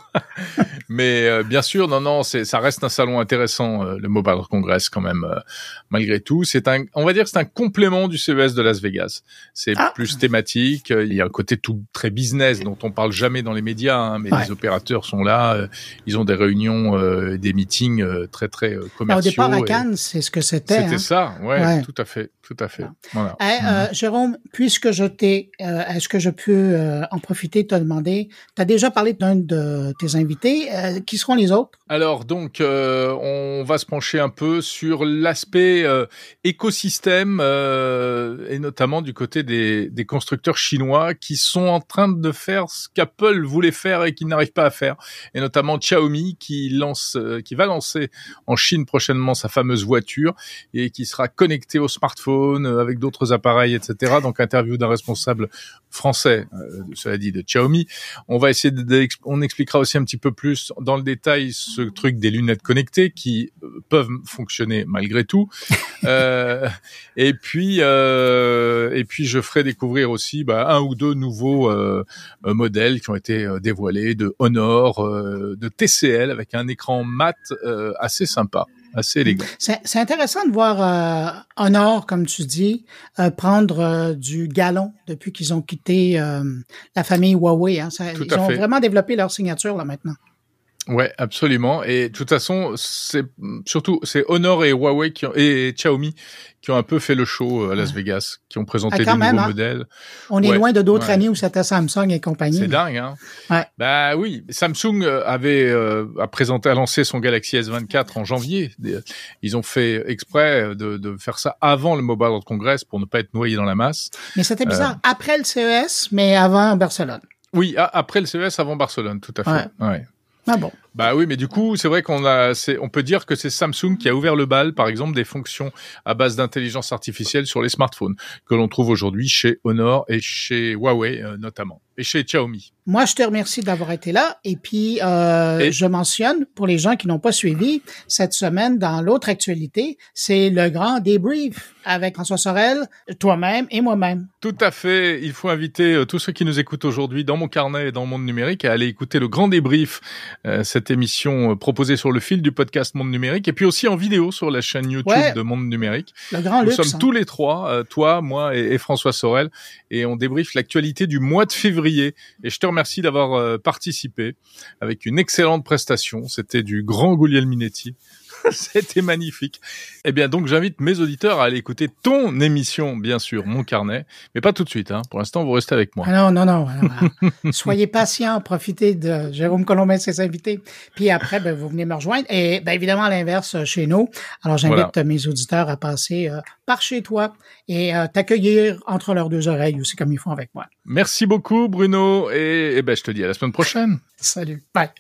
[SPEAKER 3] mais euh, bien sûr, non, non, c'est, ça reste un salon intéressant, euh, le Mobile Congress quand même, euh, malgré tout. C'est un, on va dire, que c'est un complément du CES de Las Vegas. C'est ah. plus thématique. Il y a un côté tout très business dont on parle jamais dans les médias, hein, mais les opérateurs sont là. ils ont des réunions, des meetings très très commerciaux.
[SPEAKER 1] au départ à Cannes, c'est ce que c'était.
[SPEAKER 3] C'était
[SPEAKER 1] hein.
[SPEAKER 3] ça, ouais, tout à fait right tout à fait.
[SPEAKER 1] Voilà. Euh, Jérôme, puisque je t'ai, euh, est-ce que je peux euh, en profiter, te demander, tu as déjà parlé d'un de tes invités, qui seront les autres?
[SPEAKER 3] Alors donc, on va se pencher un peu sur l'aspect écosystème et notamment du côté des, des, constructeurs chinois qui sont en train de faire ce qu'Apple voulait faire et qui n'arrive pas à faire, et notamment Xiaomi qui lance, qui va lancer en Chine prochainement sa fameuse voiture et qui sera connectée au smartphone euh, avec d'autres appareils, etc. Donc interview d'un responsable français, euh, cela dit de Xiaomi. On va essayer de, on expliquera aussi un petit peu plus dans le détail ce truc des lunettes connectées qui euh, peuvent fonctionner malgré tout. euh, et puis et puis je ferai découvrir aussi bah, un ou deux nouveaux modèles qui ont été dévoilés de Honor, de TCL avec un écran mat assez sympa assez élégant.
[SPEAKER 1] C'est intéressant de voir euh, Honor, comme tu dis, euh, prendre euh, du galon depuis qu'ils ont quitté euh, la famille Huawei. Hein. ils ont vraiment développé leur signature là maintenant.
[SPEAKER 3] Ouais, absolument. Et de toute façon, c'est surtout c'est Honor et Huawei qui ont, et Xiaomi qui ont un peu fait le show euh, à Las Vegas, qui ont présenté ah, des nouveaux hein. modèles.
[SPEAKER 1] On est loin de d'autres années où c'était Samsung et compagnie.
[SPEAKER 3] C'est dingue, hein. Ouais. Bah oui, Samsung euh, avait euh, a présenté, a lancé son Galaxy S24 en janvier. Ils ont fait exprès de, de faire ça avant le Mobile World Congress pour ne pas être noyé dans la masse.
[SPEAKER 1] Mais c'était bizarre. Après le CES, mais avant Barcelone.
[SPEAKER 3] Oui, après le CES, avant Barcelone, tout à fait. ouais.
[SPEAKER 1] Ah bon.
[SPEAKER 3] Bah oui, mais du coup, c'est vrai qu'on a, on peut dire que c'est Samsung qui a ouvert le bal, par exemple, des fonctions à base d'intelligence artificielle sur les smartphones que l'on trouve aujourd'hui chez Honor et chez Huawei euh, notamment et chez Xiaomi.
[SPEAKER 1] Moi, je te remercie d'avoir été là. Et puis, euh, je mentionne, pour les gens qui n'ont pas suivi, cette semaine, dans l'autre actualité, c'est le grand débrief avec François Sorel, toi-même et moi-même.
[SPEAKER 3] Tout à fait. Il faut inviter euh, tous ceux qui nous écoutent aujourd'hui dans mon carnet et dans Monde Numérique à aller écouter le grand débrief, euh, cette émission euh, proposée sur le fil du podcast Monde Numérique, et puis aussi en vidéo sur la chaîne YouTube de Monde Numérique.
[SPEAKER 1] Le grand
[SPEAKER 3] nous
[SPEAKER 1] sommes
[SPEAKER 3] hein. tous les trois, toi, moi et, et François Sorel, et on débriefe l'actualité du mois de février. Et je te remercie d'avoir euh, participé avec une excellente prestation. C'était du grand Gouliel Minetti. C'était magnifique. Eh bien, donc, j'invite mes auditeurs à aller écouter ton émission, bien sûr, Mon Carnet, mais pas tout de suite. Hein. Pour l'instant, vous restez avec moi.
[SPEAKER 1] Ah non, non, non. Soyez patients, profitez de Jérôme Colombin et ses invités. Puis après, ben, vous venez me rejoindre. Et ben, évidemment, à l'inverse, chez nous. Alors, j'invite mes auditeurs à passer euh, par chez toi et euh, t'accueillir entre leurs deux oreilles aussi, comme ils font avec moi.
[SPEAKER 3] Merci beaucoup, Bruno. Et, et ben, je te dis à la semaine prochaine.
[SPEAKER 1] Salut. Bye.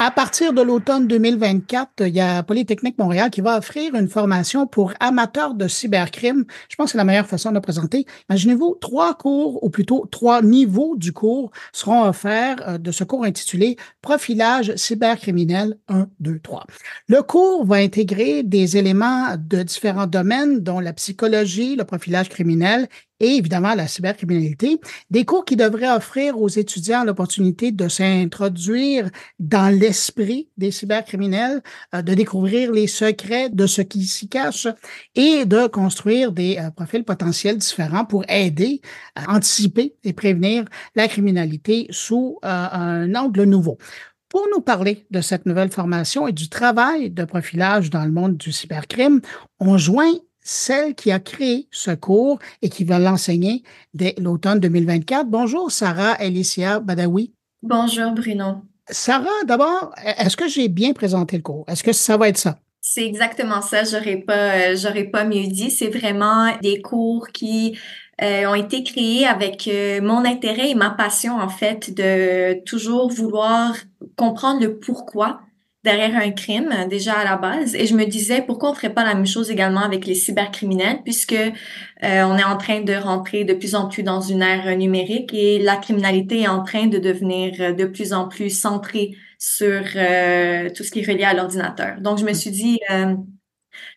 [SPEAKER 1] À partir de l'automne 2024, il y a Polytechnique Montréal qui va offrir une formation pour amateurs de cybercrime. Je pense que c'est la meilleure façon de le présenter. Imaginez-vous, trois cours, ou plutôt trois niveaux du cours seront offerts euh, de ce cours intitulé Profilage cybercriminel 1, 2, 3. Le cours va intégrer des éléments de différents domaines, dont la psychologie, le profilage criminel et évidemment la cybercriminalité, des cours qui devraient offrir aux étudiants l'opportunité de s'introduire dans l'esprit des cybercriminels, euh, de découvrir les secrets de ce qui s'y cache et de construire des euh, profils potentiels différents pour aider à anticiper et prévenir la criminalité sous euh, un angle nouveau. Pour nous parler de cette nouvelle formation et du travail de profilage dans le monde du cybercrime, on joint celle qui a créé ce cours et qui va l'enseigner dès l'automne 2024. Bonjour, Sarah Alicia Badawi.
[SPEAKER 4] Bonjour, Bruno.
[SPEAKER 1] Sarah, d'abord, est-ce que j'ai bien présenté le cours? Est-ce que ça va être ça?
[SPEAKER 4] C'est exactement ça. J'aurais pas, euh, j'aurais pas mieux dit. C'est vraiment des cours qui euh, ont été créés avec euh, mon intérêt et ma passion, en fait, de toujours vouloir comprendre le pourquoi derrière un crime déjà à la base et je me disais pourquoi on ferait pas la même chose également avec les cybercriminels puisque euh, on est en train de rentrer de plus en plus dans une ère numérique et la criminalité est en train de devenir de plus en plus centrée sur euh, tout ce qui est relié à l'ordinateur. Donc je me suis dit euh,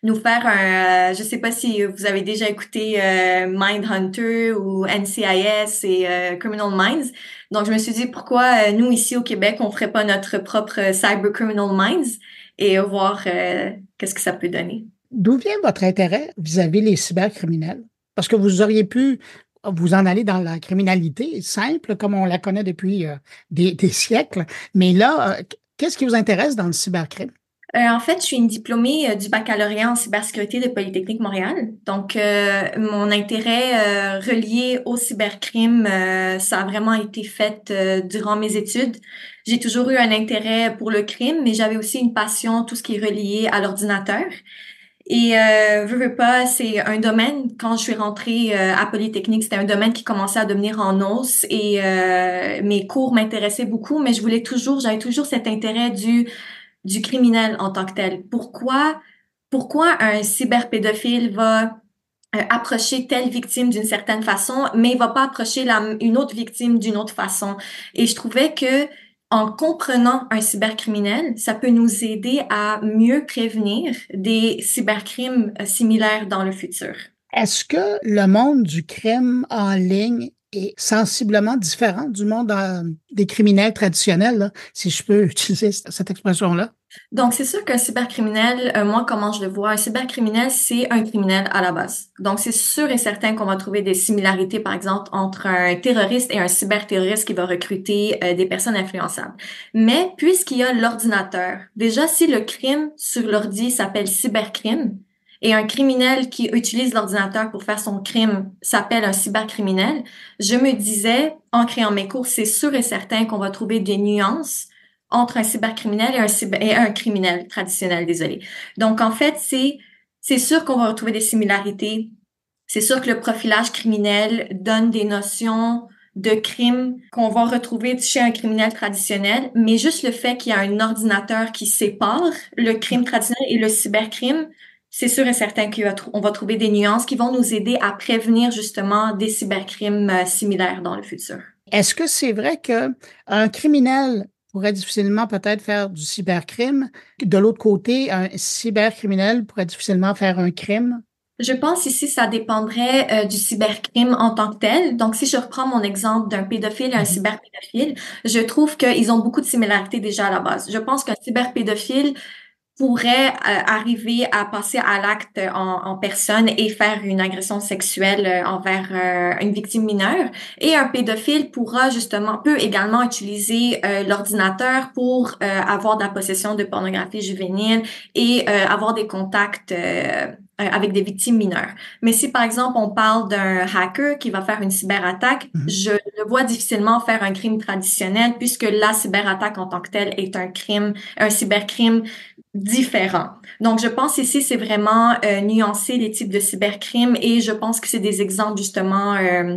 [SPEAKER 4] nous faire un, je sais pas si vous avez déjà écouté Mindhunter ou NCIS et Criminal Minds. Donc, je me suis dit, pourquoi euh, nous, ici au Québec, on ferait pas notre propre euh, Cyber Criminal Minds et voir euh, qu'est-ce que ça peut donner?
[SPEAKER 1] D'où vient votre intérêt vis-à-vis les cybercriminels? Parce que vous auriez pu vous en aller dans la criminalité simple, comme on la connaît depuis des, siècles. Mais là, qu'est-ce qui vous intéresse dans le cybercrime?
[SPEAKER 4] Euh, en fait, je suis une diplômée euh, du baccalauréat en cybersécurité de Polytechnique Montréal. Donc, euh, mon intérêt relié au cybercrime, ça a vraiment été fait durant mes études. J'ai toujours eu un intérêt pour le crime, mais j'avais aussi une passion, tout ce qui est relié à l'ordinateur. Et euh, veux, pas, c'est un domaine, quand je suis rentrée à Polytechnique, c'était un domaine qui commençait à devenir en os et mes cours m'intéressaient beaucoup, mais je voulais toujours, j'avais toujours cet intérêt du du criminel en tant que tel. Pourquoi, pourquoi un cyberpédophile va euh, approcher telle victime d'une certaine façon, mais il va pas approcher une autre victime d'une autre façon? Et je trouvais que en comprenant un cybercriminel, ça peut nous aider à mieux prévenir des cybercrimes euh, similaires dans le futur.
[SPEAKER 1] Est-ce que le monde du crime en ligne est sensiblement différent du monde euh, des criminels traditionnels, si je peux utiliser cette expression-là?
[SPEAKER 4] Donc, c'est sûr qu'un cybercriminel, euh, moi, comment je le vois, un cybercriminel, c'est un criminel à la base. Donc, c'est sûr et certain qu'on va trouver des similarités, par exemple, entre un terroriste et un cyberterroriste qui va recruter euh, des personnes influençables. Mais puisqu'il y a l'ordinateur, déjà, si le crime sur l'ordi s'appelle cybercrime, et un criminel qui utilise l'ordinateur pour faire son crime s'appelle un cybercriminel, je me disais, en créant mes cours, c'est sûr et certain qu'on va trouver des nuances entre un cybercriminel et un, cyber, et un criminel traditionnel, désolé. Donc, en fait, c'est, c'est sûr qu'on va retrouver des similarités. C'est sûr que le profilage criminel donne des notions de crime qu'on va retrouver chez un criminel traditionnel, mais juste le fait qu'il y a un ordinateur qui sépare le crime traditionnel et le cybercrime, c'est sûr et certain qu'on va trouver des nuances qui vont nous aider à prévenir justement des cybercrimes euh, similaires dans le futur.
[SPEAKER 1] Est-ce que c'est vrai qu'un criminel pourrait difficilement peut-être faire du cybercrime? De l'autre côté, un cybercriminel pourrait difficilement faire un crime?
[SPEAKER 4] Je pense ici, ça dépendrait euh, du cybercrime en tant que tel. Donc, si je reprends mon exemple d'un pédophile et un mhm. cyberpédophile, je trouve qu'ils ont beaucoup de similarités déjà à la base. Je pense qu'un cyberpédophile pourrait euh, arriver à passer à l'acte en, en, personne et faire une agression sexuelle euh, envers euh, une victime mineure. Et un pédophile pourra justement, peut également utiliser l'ordinateur pour avoir de la possession de pornographie juvénile et avoir des contacts avec des victimes mineures. Mais si par exemple on parle d'un hacker qui va faire une cyberattaque, mhm. je le vois difficilement faire un crime traditionnel puisque la cyberattaque en tant que telle est un crime, un cybercrime différents. Donc, je pense ici, c'est vraiment euh, nuancer les types de cybercrimes et je pense que c'est des exemples justement euh,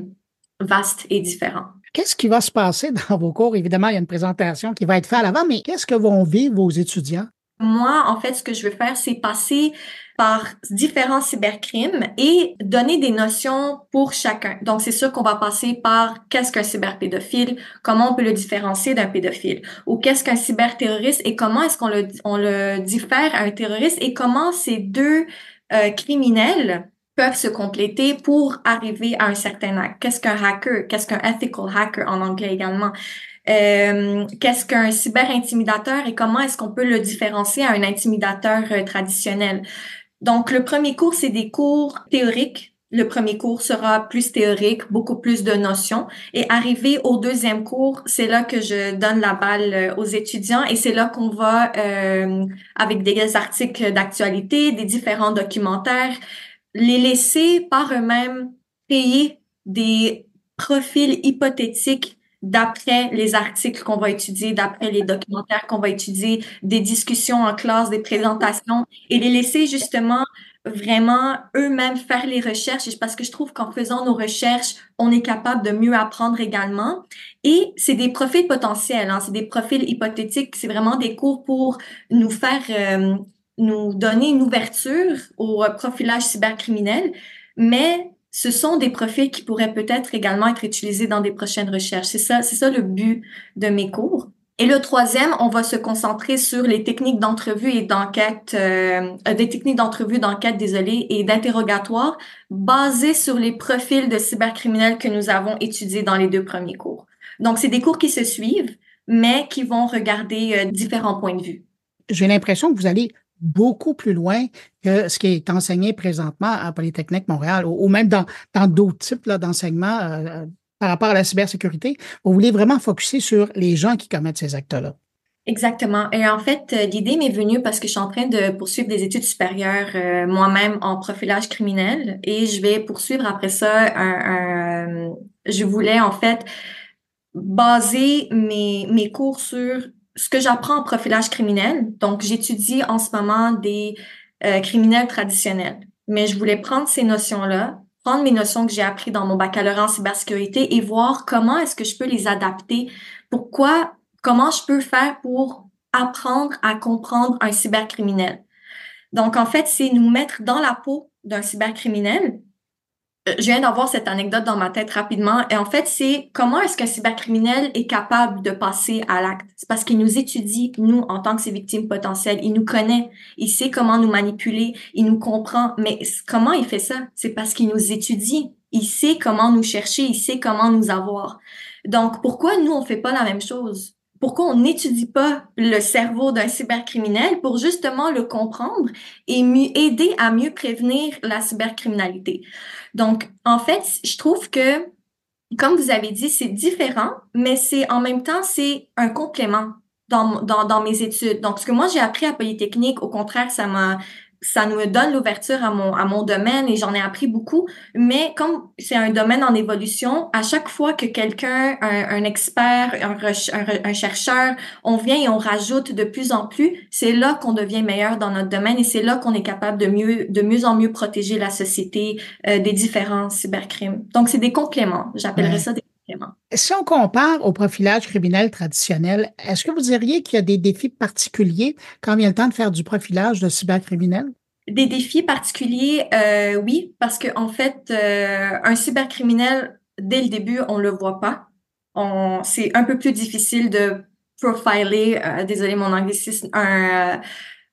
[SPEAKER 4] vastes et différents.
[SPEAKER 1] Qu'est-ce qui va se passer dans vos cours? Évidemment, il y a une présentation qui va être faite à l'avant, mais qu'est-ce que vont vivre vos étudiants?
[SPEAKER 4] Moi, en fait, ce que je veux faire, c'est passer par différents cybercrimes et donner des notions pour chacun. Donc, c'est sûr qu'on va passer par qu'est-ce qu'un cyberpédophile, comment on peut le différencier d'un pédophile, ou qu'est-ce qu'un cyberterroriste et comment est-ce qu'on le, on le diffère à un terroriste et comment ces deux euh, criminels peuvent se compléter pour arriver à un certain acte. Qu'est-ce qu'un hacker? Qu'est-ce qu'un ethical hacker en anglais également? Euh, qu'est-ce qu'un cyber-intimidateur et comment est-ce qu'on peut le différencier à un intimidateur euh, traditionnel? Donc, le premier cours, c'est des cours théoriques. Le premier cours sera plus théorique, beaucoup plus de notions. Et arrivé au deuxième cours, c'est là que je donne la balle euh, aux étudiants et c'est là qu'on va, euh, avec des articles d'actualité, des différents documentaires, les laisser par eux-mêmes payer des profils hypothétiques d'après les articles qu'on va étudier, d'après les documentaires qu'on va étudier, des discussions en classe, des présentations, et les laisser justement vraiment eux-mêmes faire les recherches. Parce que je trouve qu'en faisant nos recherches, on est capable de mieux apprendre également. Et c'est des profils potentiels, hein, c'est des profils hypothétiques, c'est vraiment des cours pour nous faire, euh, nous donner une ouverture au profilage cybercriminel, mais ce sont des profils qui pourraient peut-être également être utilisés dans des prochaines recherches. C'est ça, c'est ça le but de mes cours. Et le troisième, on va se concentrer sur les techniques d'entrevue et d'enquête, euh, des techniques d'entrevue, d'enquête, désolé, et d'interrogatoire basées sur les profils de cybercriminels que nous avons étudiés dans les deux premiers cours. Donc, c'est des cours qui se suivent, mais qui vont regarder euh, différents points de vue.
[SPEAKER 1] J'ai l'impression que vous allez beaucoup plus loin que ce qui est enseigné présentement à Polytechnique Montréal ou, même dans d'autres types d'enseignements euh, par rapport à la cybersécurité. Vous voulez vraiment focuser sur les gens qui commettent ces actes-là.
[SPEAKER 4] Exactement. Et en fait, euh, l'idée m'est venue parce que je suis en train de poursuivre des études supérieures euh, moi-même en profilage criminel et je vais poursuivre après ça je voulais en fait baser mes, mes cours sur ce que j'apprends en profilage criminel. Donc, j'étudie en ce moment des euh, criminels traditionnels. Mais je voulais prendre ces notions-là, prendre mes notions que j'ai apprises dans mon baccalauréat en cybersécurité et voir comment est-ce que je peux les adapter. Pourquoi comment je peux faire pour apprendre à comprendre un cybercriminel? Donc, en fait, c'est nous mettre dans la peau d'un cybercriminel. Euh, je viens d'avoir cette anecdote dans ma tête rapidement. Et en fait, c'est comment est-ce qu'un cybercriminel est capable de passer à l'acte? C'est parce qu'il nous étudie, nous, en tant que ses victimes potentielles. Il nous connaît. Il sait comment nous manipuler. Il nous comprend. Mais comment il fait ça? C'est parce qu'il nous étudie. Il sait comment nous chercher. Il sait comment nous avoir. Donc, pourquoi nous, on fait pas la même chose? Pourquoi on n'étudie pas le cerveau d'un cybercriminel pour justement le comprendre et mieux aider à mieux prévenir la cybercriminalité. Donc, en fait, je trouve que, comme vous avez dit, c'est différent, mais c'est en même temps, c'est un complément dans, mes études. Donc, ce que moi j'ai appris à Polytechnique, au contraire, ça m'a ça nous donne l'ouverture à mon, à mon domaine et j'en ai appris beaucoup. Mais comme c'est un domaine en évolution, à chaque fois que quelqu'un, un, expert, un, un, chercheur, on vient et on rajoute de plus en plus, c'est là qu'on devient meilleur dans notre domaine et c'est là qu'on est capable de mieux, de mieux en mieux protéger la société euh, des différents cybercrimes. Donc, c'est des compléments. J'appellerais ça des
[SPEAKER 1] Si on compare au profilage criminel traditionnel, est-ce que vous diriez qu'il y a des défis particuliers? Quand vient le temps de faire du profilage de cybercriminel?
[SPEAKER 4] Des défis particuliers, euh, oui, parce que en fait, euh, un cybercriminel, dès le début, on le voit pas. On, c'est un peu plus difficile de profiler, euh, désolé mon anglicisme, un,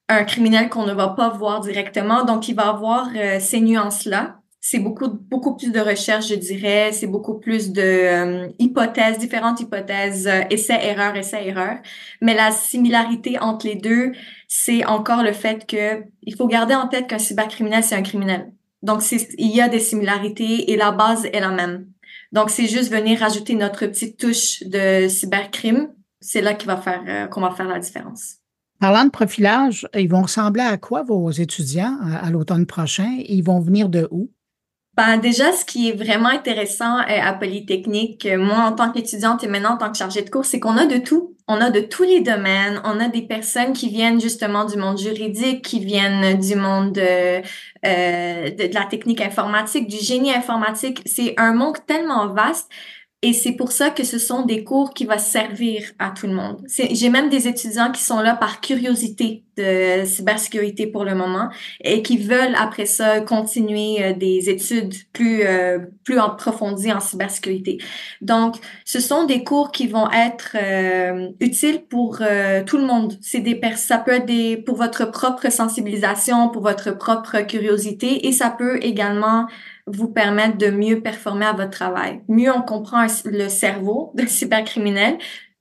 [SPEAKER 4] un criminel qu'on ne va pas voir directement. Donc, il va avoir ces nuances-là c'est beaucoup beaucoup plus de recherche, je dirais. C'est beaucoup plus de euh, hypothèses, différentes hypothèses, euh, essais erreurs, essais erreurs. Mais la similarité entre les deux, c'est encore le fait que il faut garder en tête qu'un cybercriminel c'est un criminel. Donc il y a des similarités et la base est la même. Donc c'est juste venir rajouter notre petite touche de cybercrime. C'est là qu'il va faire euh, qu'on va faire la différence.
[SPEAKER 1] Parlant de profilage, ils vont ressembler à quoi vos étudiants à l'automne prochain? Ils vont venir de où?
[SPEAKER 4] Ben déjà, ce qui est vraiment intéressant euh, à Polytechnique, euh, moi en tant qu'étudiante et maintenant en tant que chargée de cours, c'est qu'on a de tout. On a de tous les domaines. On a des personnes qui viennent justement du monde juridique, qui viennent du monde euh, de, de la technique informatique, du génie informatique. C'est un monde tellement vaste et c'est pour ça que ce sont des cours qui vont servir à tout le monde. J'ai même des étudiants qui sont là par curiosité de cybersécurité pour le moment et qui veulent après ça continuer euh, des études plus euh, plus approfondies en cybersécurité. Donc, ce sont des cours qui vont être euh, utiles pour tout le monde. C'est des ça peut être des pour votre propre sensibilisation, pour votre propre curiosité et ça peut également vous permettre de mieux performer à votre travail. Mieux on comprend le cerveau de cybercriminel,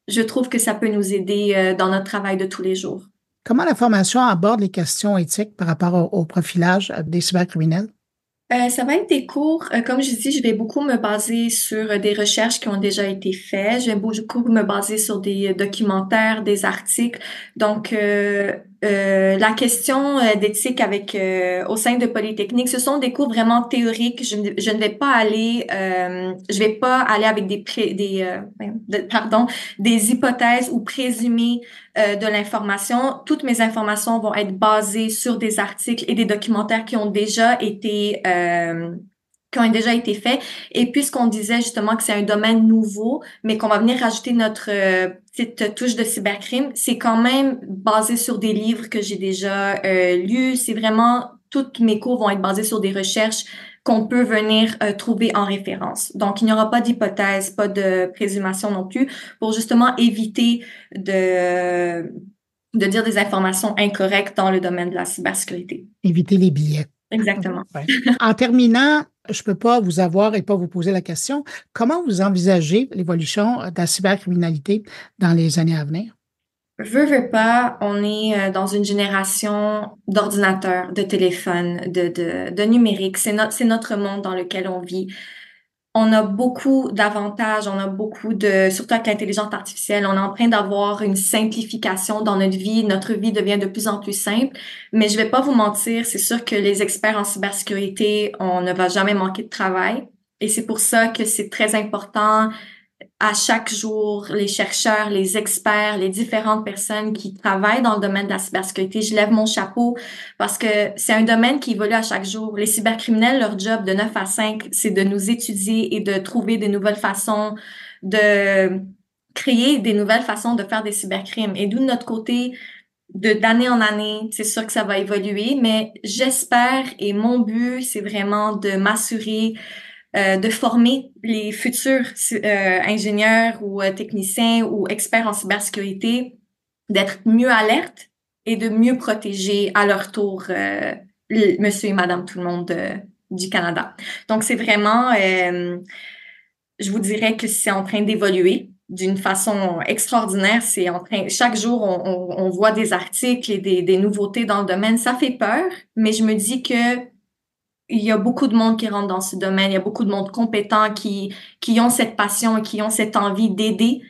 [SPEAKER 4] je trouve que ça peut nous aider euh, dans notre travail de tous les jours.
[SPEAKER 1] Comment la formation aborde les questions éthiques par rapport au, profilage des cybercriminels?
[SPEAKER 4] Euh, ça va être des cours, euh, comme je dis, je vais beaucoup me baser sur des recherches qui ont déjà été faites. Je vais beaucoup me baser sur des documentaires, des articles. Donc, euh, la question euh, d'éthique avec euh, au sein de Polytechnique, ce sont des cours vraiment théoriques. Je, je ne vais pas aller, je vais pas aller avec des des pardon des hypothèses ou présumés de l'information. Toutes mes informations vont être basées sur des articles et des documentaires qui ont déjà été qui ont déjà été faits. Et puisqu'on disait justement que c'est un domaine nouveau, mais qu'on va venir rajouter notre euh, petite touche de cybercrime, c'est quand même basé sur des livres que j'ai déjà euh, lus. C'est vraiment, toutes mes cours vont être basés sur des recherches qu'on peut venir euh, trouver en référence. Donc, il n'y aura pas d'hypothèse, pas de présumation non plus, pour justement éviter de, de dire des informations incorrectes dans le domaine de la cybersécurité.
[SPEAKER 1] Éviter les billets.
[SPEAKER 4] Exactement.
[SPEAKER 1] En terminant, je peux pas vous avoir et pas vous poser la question. Comment vous envisagez l'évolution de la cybercriminalité dans les années à venir?
[SPEAKER 4] Veux, veux pas, on est euh, dans une génération d'ordinateurs, de téléphones, de, de, numérique. C'est notre monde dans lequel on vit. On a beaucoup d'avantages, on a beaucoup de, surtout avec l'intelligence artificielle, on est en train d'avoir une simplification dans notre vie, notre vie devient de plus en plus simple. Mais je vais pas vous mentir, c'est sûr que les experts en cybersécurité, on ne va jamais manquer de travail. Et c'est pour ça que c'est très important à chaque jour, les chercheurs, les experts, les différentes personnes qui travaillent dans le domaine de la cybersécurité, je lève mon chapeau parce que c'est un domaine qui évolue à chaque jour. Les cybercriminels, leur job de 9 à 5, c'est de nous étudier et de trouver des nouvelles façons de créer des nouvelles façons de faire des cybercrimes. Et d'où notre côté, de d'année en année, c'est sûr que ça va évoluer, mais j'espère et mon but, c'est vraiment de m'assurer euh, de former les futurs euh, ingénieurs ou euh, techniciens ou experts en cybersécurité d'être mieux alertes et de mieux protéger à leur tour monsieur et madame tout le monde du Canada. Donc, c'est vraiment, je vous dirais que c'est en train d'évoluer d'une façon extraordinaire. C'est en train, chaque jour, on, on, on, voit des articles et des, des nouveautés dans le domaine. Ça fait peur, mais je me dis que il y a beaucoup de monde qui rentre dans ce domaine, il y a beaucoup de monde compétent qui, qui ont cette passion et qui ont cette envie d'aider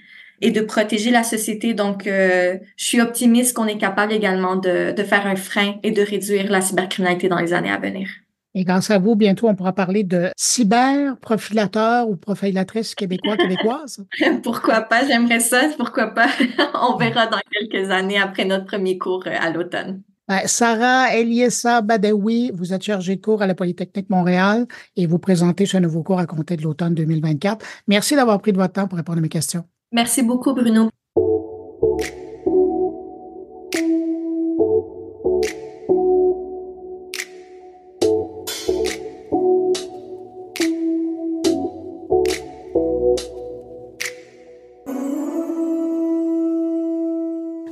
[SPEAKER 4] et de protéger la société. Donc, euh, je suis optimiste qu'on est capable également de, de faire un frein et de réduire la cybercriminalité dans les années à venir.
[SPEAKER 1] Et grâce à vous, bientôt, on pourra parler de cyberprofilateur ou profilatrice québécois, québécoise.
[SPEAKER 4] pourquoi pas? J'aimerais ça. Pourquoi pas? on verra dans quelques années après notre premier cours euh, à l'automne.
[SPEAKER 1] Sarah Eliessa Badawi, vous êtes chargée de cours à la Polytechnique Montréal et vous présentez ce nouveau cours à compter de l'automne 2024. Merci d'avoir pris de votre temps pour répondre à mes questions.
[SPEAKER 4] Merci beaucoup, Bruno.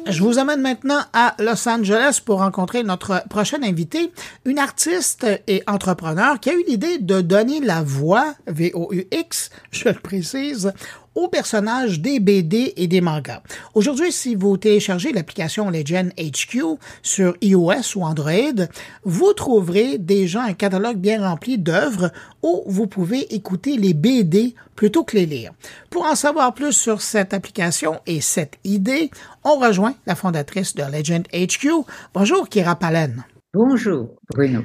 [SPEAKER 1] Je vous amène maintenant à Los Angeles pour rencontrer notre prochaine invité, une artiste et entrepreneur qui a eu l'idée de donner la voix, V-O-U-X, je le précise, aux personnages des BD et des mangas. Aujourd'hui, si vous téléchargez l'application Legend HQ sur iOS ou Android, vous trouverez déjà un catalogue bien rempli d'œuvres où vous pouvez écouter les BD plutôt que les lire. Pour en savoir plus sur cette application et cette idée, on rejoint la fondatrice de Legend HQ. Bonjour, Kira Palen.
[SPEAKER 5] Bonjour, Bruno.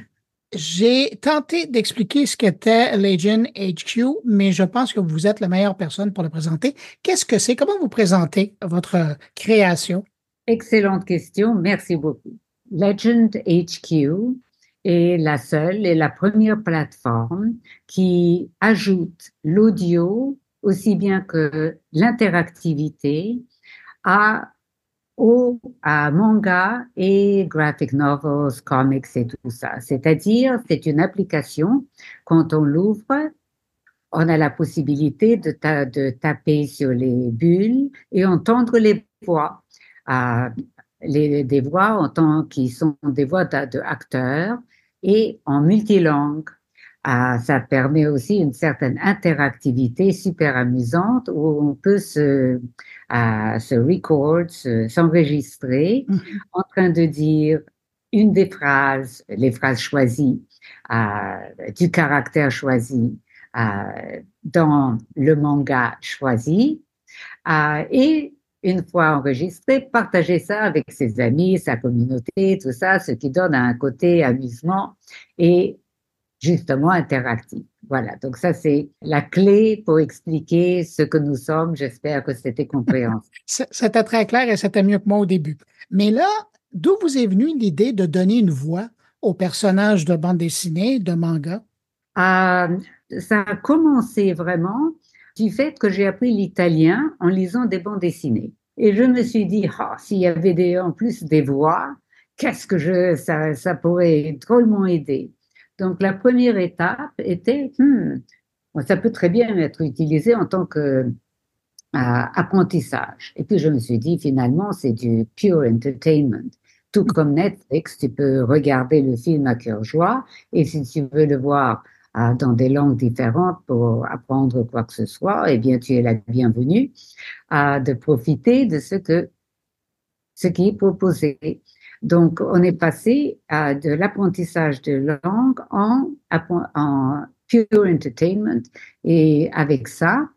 [SPEAKER 1] J'ai tenté d'expliquer ce qu'était Legend HQ, mais je pense que vous êtes la meilleure personne pour le présenter. Qu'est-ce que c'est? Comment vous présentez votre création?
[SPEAKER 5] Excellente question. Merci beaucoup. Legend HQ est la seule et la première plateforme qui ajoute l'audio aussi bien que l'interactivité à au à manga et graphic novels, comics et tout ça. C'est-à-dire, c'est une application, quand on l'ouvre, on a la possibilité de, de, taper sur les bulles et entendre les voix. Euh, les, des voix en tant, qui sont des voix d'acteurs et en multilangue. Ah, ça permet aussi une certaine interactivité super amusante où on peut se, ah, se record, s'enregistrer mmh. en train de dire une des phrases, les phrases choisies, ah, du caractère choisi dans le manga choisi. et une fois enregistré, partager ça avec ses amis, sa communauté, tout ça, ce qui donne un côté amusement et justement interactif. Voilà, donc ça c'est la clé pour expliquer ce que nous sommes. J'espère que c'était compréhensible.
[SPEAKER 1] c'était très clair et c'était mieux que moi au début. Mais là, d'où vous est venue l'idée de donner une voix aux personnages de bande dessinée, de manga?
[SPEAKER 5] Euh, ça a commencé vraiment du fait que j'ai appris l'italien en lisant des bandes dessinées. Et je me suis dit, oh, s'il y avait des, en plus des voix, qu'est-ce que je, ça, ça pourrait drôlement aider. Donc la première étape était, hmm, ça peut très bien être utilisé en tant que euh, apprentissage. Et puis je me suis dit, finalement, c'est du pure entertainment. Tout comme Netflix, tu peux regarder le film à cœur joie, et si tu veux le voir euh, dans des langues différentes pour apprendre quoi que ce soit, eh bien, tu es la bienvenue à de profiter de ce que ce qui est proposé. Donc, on est passé de l'apprentissage de langue en, pure entertainment. Et avec ça,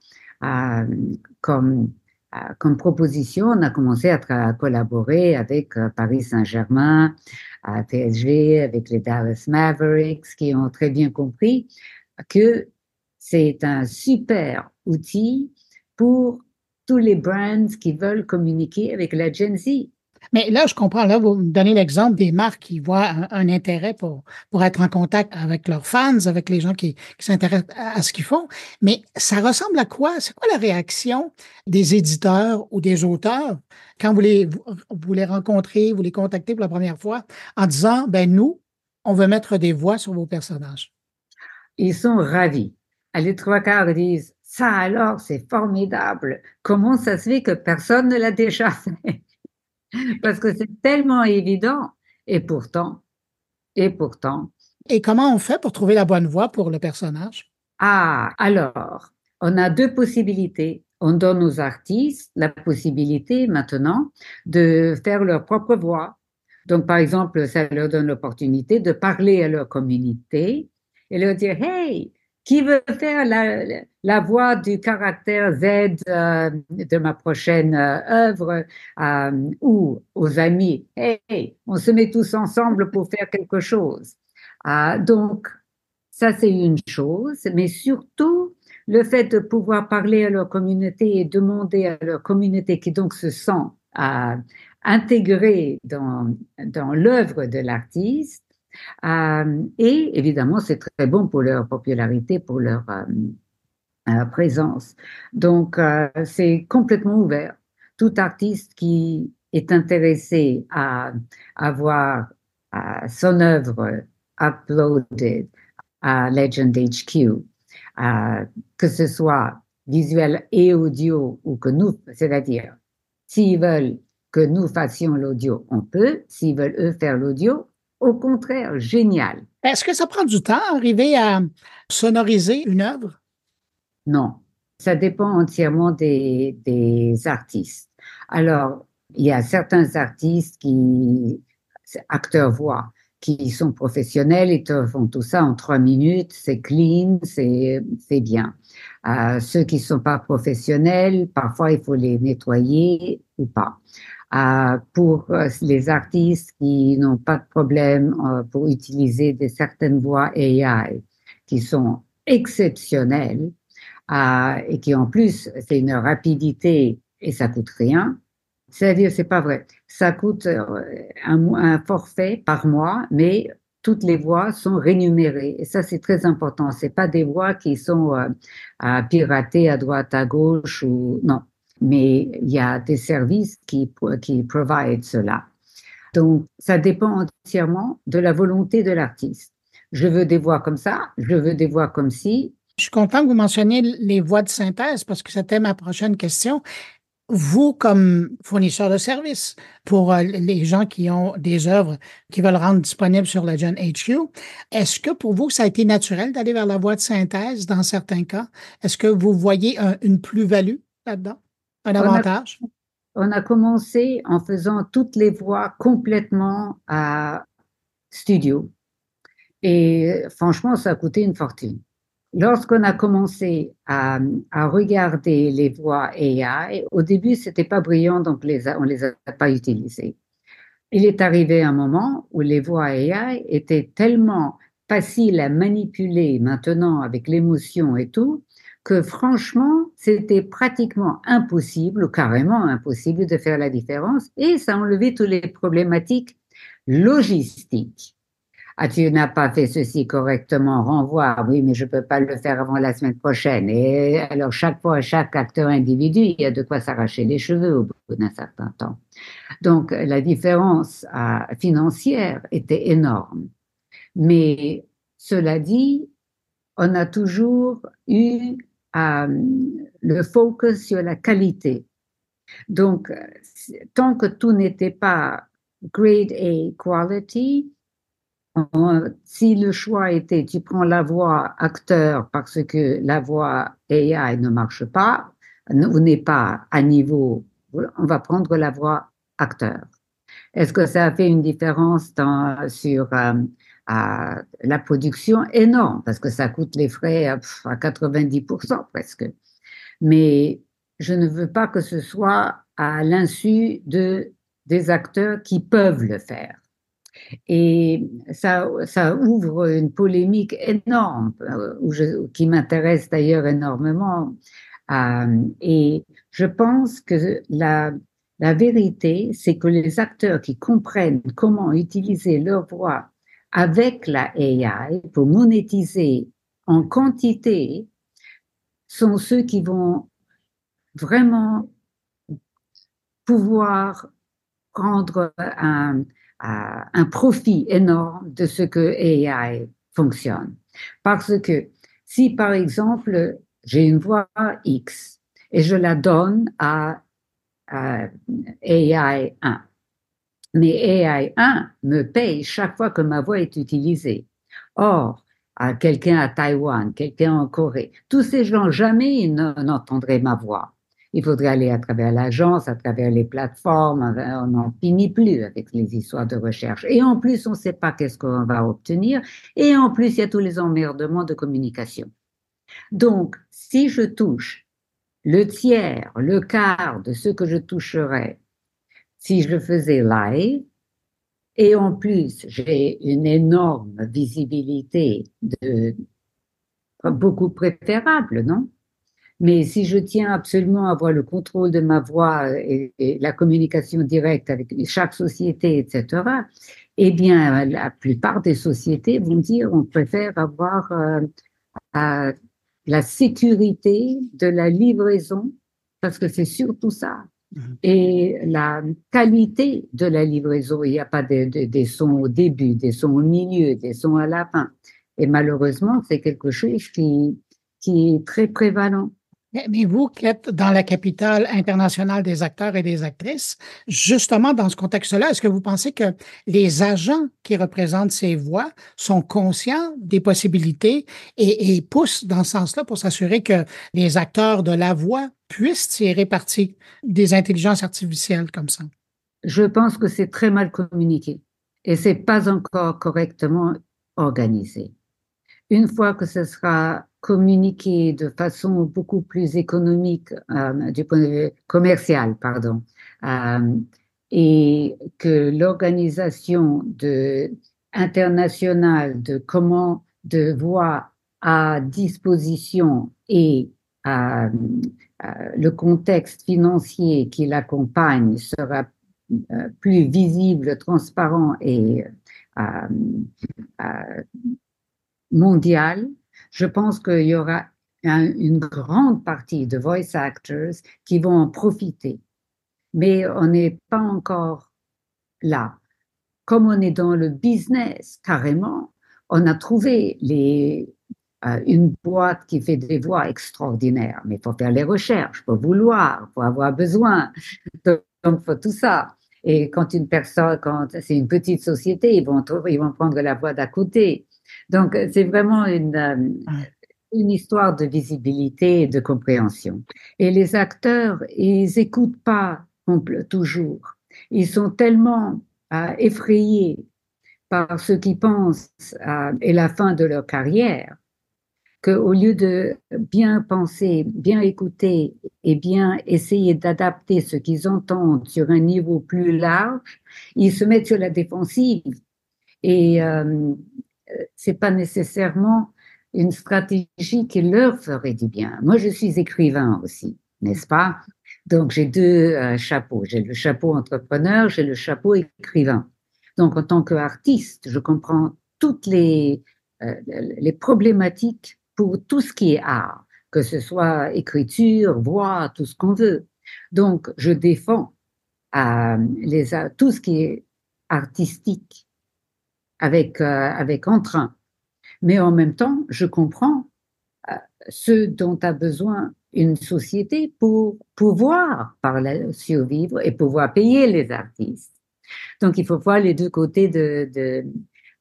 [SPEAKER 5] comme comme proposition, on a commencé à, collaborer avec Paris Saint-Germain, à PSG, avec les Dallas Mavericks, qui ont très bien compris que c'est un super outil pour tous les brands qui veulent communiquer avec la Gen Z.
[SPEAKER 1] Mais là, je comprends, là, vous me donnez l'exemple des marques qui voient un, intérêt pour, être en contact avec leurs fans, avec les gens qui, s'intéressent à, ce qu'ils font. Mais ça ressemble à quoi? C'est quoi la réaction des éditeurs ou des auteurs quand vous les, rencontrez, vous les contactez pour la première fois en disant, ben nous, on veut mettre des voix sur vos personnages?
[SPEAKER 5] Ils sont ravis. Les trois quarts disent, ça alors, c'est formidable. Comment ça se fait que personne ne l'a déjà fait? Parce que c'est tellement évident. Et pourtant, et pourtant.
[SPEAKER 1] Et comment on fait pour trouver la bonne voie pour le personnage?
[SPEAKER 5] Ah, alors, on a deux possibilités. On donne aux artistes la possibilité maintenant de faire leur propre voix. Donc, par exemple, ça leur donne l'opportunité de parler à leur communauté et leur dire, hey, qui veut faire la, la voix du caractère Z euh, de ma prochaine euh, œuvre euh, ou aux amis, hey, on se met tous ensemble pour faire quelque chose. donc, ça c'est une chose, mais surtout le fait de pouvoir parler à leur communauté et demander à leur communauté qui donc se sent intégrée dans, dans l'œuvre de l'artiste, euh, et évidemment, c'est très bon pour leur popularité, pour leur euh, euh, présence. Donc, c'est complètement ouvert. Tout artiste qui est intéressé à avoir son œuvre uploaded à Legend HQ, que ce soit visuel et audio ou que nous, c'est-à-dire s'ils veulent que nous fassions l'audio, on peut. S'ils veulent eux faire l'audio, au contraire, génial.
[SPEAKER 1] Est-ce que ça prend du temps arriver à sonoriser une œuvre?
[SPEAKER 5] Non, ça dépend entièrement des, des artistes. Alors, il y a certains artistes qui, acteurs voix, qui sont professionnels, te font tout ça en trois minutes, c'est clean, c'est bien. Euh, ceux qui ne sont pas professionnels, parfois il faut les nettoyer ou pas pour euh, les artistes qui n'ont pas de problème euh, pour utiliser des certaines voix AI qui sont exceptionnelles et qui en plus c'est une rapidité et ça coûte rien. C'est-à-dire, c'est pas vrai. Ça coûte euh, un, un, forfait par mois, mais toutes les voix sont rémunérées. Et ça, c'est très important. C'est pas des voix qui sont à pirater à droite, à gauche ou non mais il y a des services qui, qui provide cela. Donc, ça dépend entièrement de la volonté de l'artiste. Je veux des voix comme ça, je veux des voix comme ci.
[SPEAKER 1] Je suis content que vous mentionniez les voix de synthèse parce que c'était ma prochaine question. Vous, comme fournisseur de services pour euh, les gens qui ont des œuvres qui veulent rendre disponibles sur la Gen HQ, est-ce que pour vous, ça a été naturel d'aller vers la voix de synthèse dans certains cas? Est-ce que vous voyez une plus-value là-dedans? Un avantage?
[SPEAKER 5] On a, commencé en faisant toutes les voix complètement à studio. Et franchement, ça a coûté une fortune. Lorsqu'on a commencé à, regarder les voix AI, au début, c'était pas brillant, donc les on les a pas utilisées. Il est arrivé un moment où les voix AI étaient tellement faciles à manipuler maintenant avec l'émotion et tout, que franchement, c'était pratiquement impossible, carrément impossible de faire la différence, et ça enlevait toutes les problématiques logistiques. Ah, tu n'as pas fait ceci correctement, renvoie. Oui, mais je peux pas le faire avant la semaine prochaine. Et alors, chaque fois, chaque acteur individu, il y a de quoi s'arracher les cheveux au bout d'un certain temps. Donc, la différence euh, financière était énorme. Mais cela dit, on a toujours eu le focus sur la qualité. Donc, tant que tout n'était pas grade A quality, si le choix était tu prends la voix acteur parce que la voix AI ne marche pas, ou n'est pas à niveau, on va prendre la voix acteur. Est-ce que ça a fait une différence sur euh, à la production énorme, parce que ça coûte les frais à, 90% presque. Mais je ne veux pas que ce soit à l'insu de, des acteurs qui peuvent le faire. Et ça, ça ouvre une polémique énorme, euh, qui m'intéresse d'ailleurs énormément. Euh, et je pense que la, la vérité, c'est que les acteurs qui comprennent comment utiliser leur voix avec la AI pour monétiser en quantité sont ceux qui vont vraiment pouvoir prendre un, profit énorme de ce que AI fonctionne. Parce que si par exemple j'ai une voix X et je la donne à AI 1, mais AI1 me paye chaque fois que ma voix est utilisée. Or, à quelqu'un à Taïwan, quelqu'un en Corée, tous ces gens, jamais n'entendraient ma voix. Il faudrait aller à travers l'agence, à travers les plateformes, on n'en finit plus avec les histoires de recherche. Et en plus, on ne sait pas qu'est-ce qu'on va obtenir. Et en plus, il y a tous les emmerdements de communication. Donc, si je touche le tiers, le quart de ce que je toucherais si je le faisais live, et en plus j'ai une énorme visibilité de beaucoup préférable, non? Mais si je tiens absolument à avoir le contrôle de ma voix et, la communication directe avec chaque société, etc., eh bien, la plupart des sociétés vont dire on préfère avoir euh, la sécurité de la livraison, parce que c'est surtout ça. Et la qualité de la livraison, il n'y a pas des sons au début, des sons au milieu, des sons à la fin. Et malheureusement, c'est quelque chose qui, qui est très prévalent.
[SPEAKER 1] Mais vous qui êtes dans la capitale internationale des acteurs et des actrices, justement dans ce contexte-là, est-ce que vous pensez que les agents qui représentent ces voix sont conscients des possibilités et, et poussent dans ce sens-là pour s'assurer que les acteurs de la voix puissent tirer parti des intelligences artificielles comme ça?
[SPEAKER 5] Je pense que c'est très mal communiqué et c'est pas encore correctement organisé. Une fois que ce sera communiquer de façon beaucoup plus économique euh, du point de vue commercial, pardon, euh, et que l'organisation de, internationale de comment de voix à disposition et euh, le contexte financier qui l'accompagne sera plus visible, transparent et mondial, je pense qu'il y aura une grande partie de voice actors qui vont en profiter. Mais on n'est pas encore là. Comme on est dans le business carrément, on a trouvé les, euh, une boîte qui fait des voix extraordinaires, mais il faut faire les recherches, il faut vouloir, il faut avoir besoin. Donc, il faut tout ça. Et quand une personne, quand c'est une petite société, ils vont, trouver, ils vont prendre la voix d'à côté. Donc, c'est vraiment une, euh, une histoire de visibilité et de compréhension. Et les acteurs, ils écoutent pas toujours. Ils sont tellement euh, effrayés par ce qu'ils pensent euh, et la fin de leur carrière qu'au lieu de bien penser, bien écouter et bien essayer d'adapter ce qu'ils entendent sur un niveau plus large, ils se mettent sur la défensive. Et c'est pas nécessairement une stratégie qui leur ferait du bien. Moi, je suis écrivain aussi, n'est-ce pas? Donc, j'ai deux euh, chapeaux. J'ai le chapeau entrepreneur, j'ai le chapeau écrivain. Donc, en tant qu'artiste, je comprends toutes les, euh, les problématiques pour tout ce qui est art, que ce soit écriture, voix, tout ce qu'on veut. Donc, je défends euh, les, tout ce qui est artistique avec, euh, avec entrain. Mais en même temps, je comprends euh, ce dont a besoin une société pour pouvoir par survivre et pouvoir payer les artistes. Donc, il faut voir les deux côtés de, de,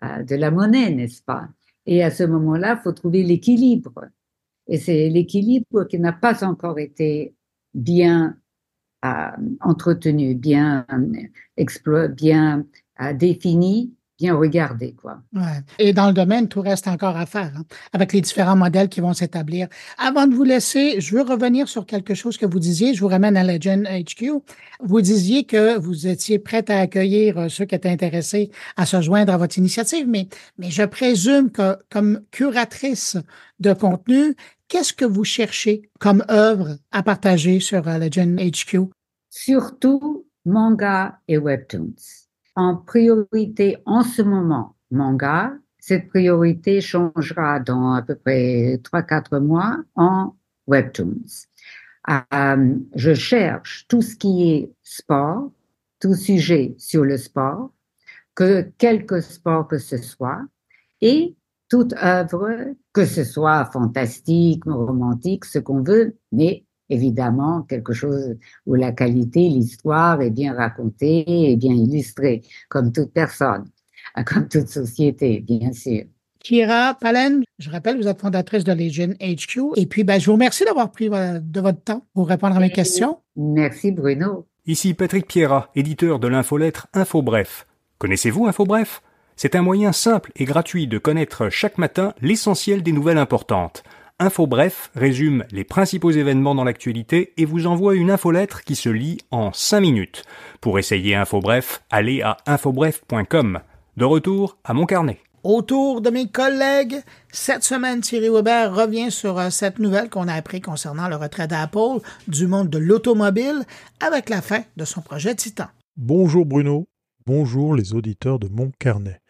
[SPEAKER 5] euh, de la monnaie, n'est-ce pas? Et à ce moment-là, il faut trouver l'équilibre. Et c'est l'équilibre qui n'a pas encore été bien euh, entretenu, bien, euh, bien euh, défini bien regarder. Quoi.
[SPEAKER 1] Ouais. Et dans le domaine, tout reste encore à faire, hein, avec les différents modèles qui vont s'établir. Avant de vous laisser, je veux revenir sur quelque chose que vous disiez. Je vous ramène à Legend HQ. Vous disiez que vous étiez prête à accueillir euh, ceux qui étaient intéressés à se joindre à votre initiative, mais, mais je présume que comme curatrice de contenu, qu'est-ce que vous cherchez comme œuvre à partager sur euh, Legend HQ?
[SPEAKER 5] Surtout manga et webtoons en priorité en ce moment manga. Cette priorité changera dans à peu près 3-4 mois en webtoons. Euh, je cherche tout ce qui est sport, tout sujet sur le sport, que quelque sport que ce soit, et toute œuvre, que ce soit fantastique, romantique, ce qu'on veut, mais évidemment quelque chose où la qualité, l'histoire est bien racontée et bien illustrée, comme toute personne, comme toute société, bien sûr.
[SPEAKER 1] Kira Palen, je rappelle, vous êtes fondatrice de Legion HQ. Et puis, ben, je vous remercie d'avoir pris euh, de votre temps pour répondre à mes questions.
[SPEAKER 5] Merci, Bruno.
[SPEAKER 6] Ici Patrick Pierra, éditeur de l'infolettre InfoBref. Connaissez-vous InfoBref? C'est un moyen simple et gratuit de connaître chaque matin l'essentiel des nouvelles importantes. InfoBref résume les principaux événements dans l'actualité et vous envoie une infolettre qui se lit en 5 minutes. Pour essayer InfoBref, allez à infobref.com. De retour à mon carnet.
[SPEAKER 1] Autour de mes collègues, cette semaine, Thierry Weber revient sur euh, cette nouvelle qu'on a appris concernant le retrait d'Apple du monde de l'automobile avec la fin de son projet Titan.
[SPEAKER 7] Bonjour Bruno, bonjour les auditeurs de mon carnet.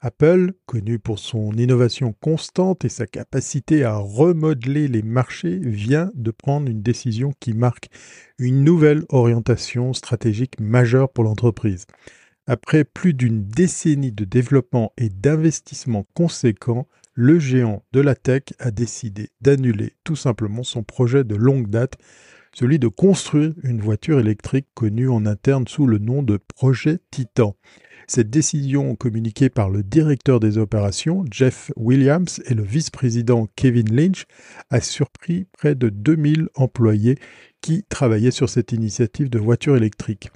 [SPEAKER 7] Apple, connu pour son innovation constante et sa capacité à remodeler les marchés, vient de prendre une décision qui marque une nouvelle orientation stratégique majeure pour l'entreprise. Après plus d'une décennie de développement et d'investissement conséquents, le géant de la tech a décidé d'annuler tout simplement son projet de longue date, celui de construire une voiture électrique connue en interne sous le nom de projet Titan. Cette décision communiquée par le directeur des opérations, Jeff Williams, et le vice-président Kevin Lynch a surpris près de 2000 employés qui travaillaient sur cette initiative de voiture électrique.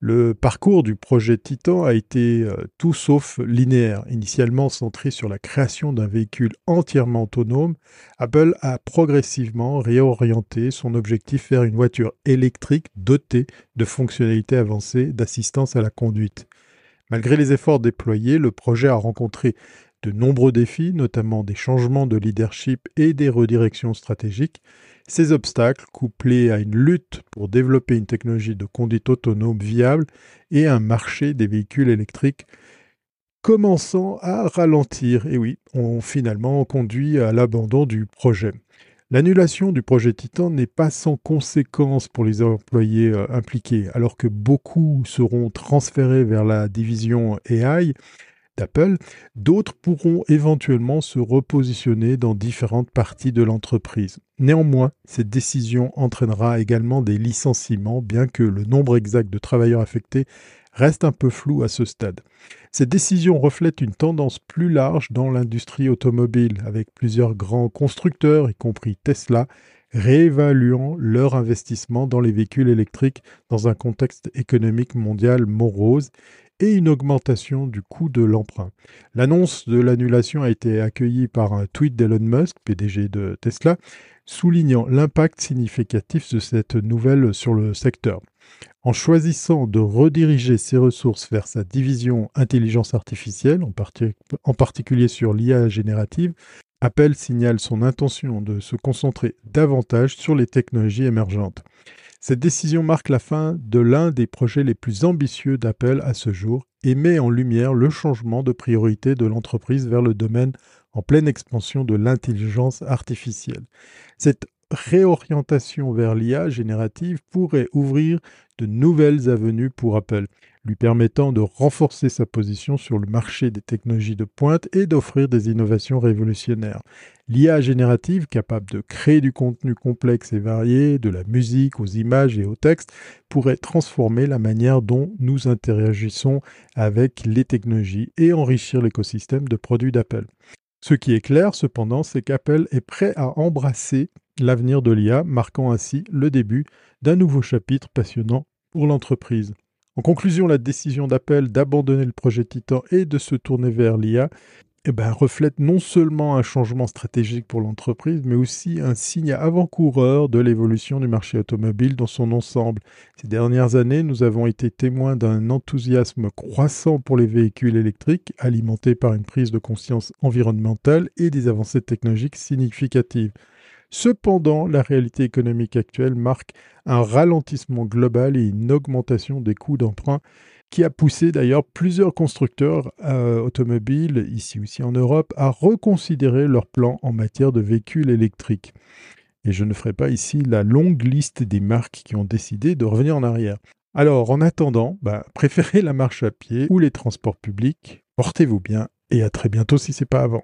[SPEAKER 7] Le parcours du projet Titan a été euh, tout sauf linéaire. Initialement centré sur la création d'un véhicule entièrement autonome, Apple a progressivement réorienté son objectif vers une voiture électrique dotée de fonctionnalités avancées d'assistance à la conduite. Malgré les efforts déployés, le projet a rencontré de nombreux défis, notamment des changements de leadership et des redirections stratégiques. Ces obstacles, couplés à une lutte pour développer une technologie de conduite autonome viable et un marché des véhicules électriques commençant à ralentir, et oui, ont finalement conduit à l'abandon du projet. L'annulation du projet Titan n'est pas sans conséquence pour les employés euh, impliqués. Alors que beaucoup seront transférés vers la division AI d'Apple, d'autres pourront éventuellement se repositionner dans différentes parties de l'entreprise. Néanmoins, cette décision entraînera également des licenciements, bien que le nombre exact de travailleurs affectés reste un peu flou à ce stade. Cette décision reflète une tendance plus large dans l'industrie automobile, avec plusieurs grands constructeurs, y compris Tesla, réévaluant leur investissement dans les véhicules électriques dans un contexte économique mondial morose et une augmentation du coût de l'emprunt. L'annonce de l'annulation a été accueillie par un tweet d'Elon Musk, PDG de Tesla, soulignant l'impact significatif de cette nouvelle sur le secteur. En choisissant de rediriger ses ressources vers sa division intelligence artificielle, en, particulier sur l'IA générative, Apple signale son intention de se concentrer davantage sur les technologies émergentes. Cette décision marque la fin de l'un des projets les plus ambitieux d'Apple à ce jour et met en lumière le changement de priorité de l'entreprise vers le domaine en pleine expansion de l'intelligence artificielle. Cette réorientation vers l'IA générative pourrait ouvrir de nouvelles avenues pour Apple, lui permettant de renforcer sa position sur le marché des technologies de pointe et d'offrir des innovations révolutionnaires. L'IA générative, capable de créer du contenu complexe et varié, de la musique aux images et au texte, pourrait transformer la manière dont nous interagissons avec les technologies et enrichir l'écosystème de produits d'Apple. Ce qui est clair cependant, c'est qu'Apple est prêt à embrasser l'avenir de l'IA, marquant ainsi le début d'un nouveau chapitre passionnant pour l'entreprise. En conclusion, la décision d'Apple d'abandonner le projet Titan et de se tourner vers l'IA eh ben, reflète non seulement un changement stratégique pour l'entreprise, mais aussi un signe avant-coureur de l'évolution du marché automobile dans son ensemble. Ces dernières années, nous avons été témoins d'un enthousiasme croissant pour les véhicules électriques, alimenté par une prise de conscience environnementale et des avancées technologiques significatives. Cependant, la réalité économique actuelle marque un ralentissement global et une augmentation des coûts d'emprunt qui a poussé d'ailleurs plusieurs constructeurs euh, automobiles, ici aussi en Europe, à reconsidérer leurs plans en matière de véhicules électriques. Et je ne ferai pas ici la longue liste des marques qui ont décidé de revenir en arrière. Alors, en attendant, bah, préférez la marche à pied ou les transports publics. Portez-vous bien et à très bientôt si c'est pas avant.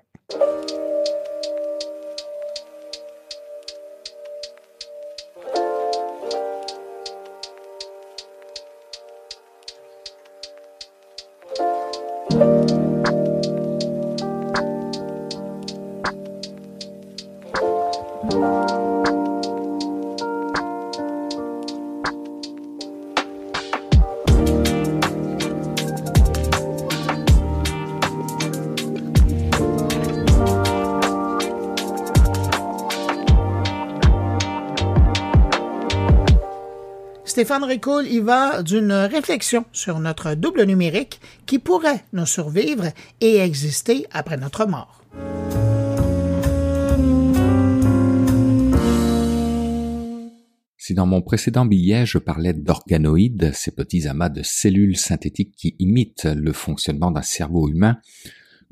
[SPEAKER 1] Y va d'une réflexion sur notre double numérique qui pourrait nous survivre et exister après notre mort.
[SPEAKER 8] Si dans mon précédent billet je parlais d'organoïdes, ces petits amas de cellules synthétiques qui imitent le fonctionnement d'un cerveau humain,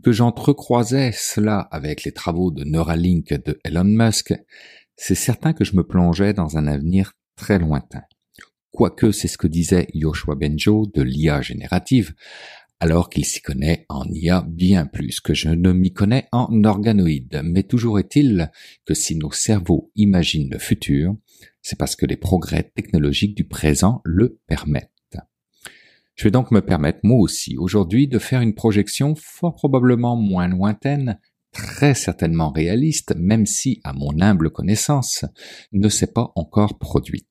[SPEAKER 8] que j'entrecroisais cela avec les travaux de Neuralink de Elon Musk, c'est certain que je me plongeais dans un avenir très lointain quoique c'est ce que disait Yoshua Benjo de l'IA générative, alors qu'il s'y connaît en IA bien plus que je ne m'y connais en organoïdes. Mais toujours est-il que si nos cerveaux imaginent le futur, c'est parce que les progrès technologiques du présent le permettent. Je vais donc me permettre, moi aussi, aujourd'hui, de faire une projection fort probablement moins lointaine, très certainement réaliste, même si, à mon humble connaissance, ne s'est pas encore produite.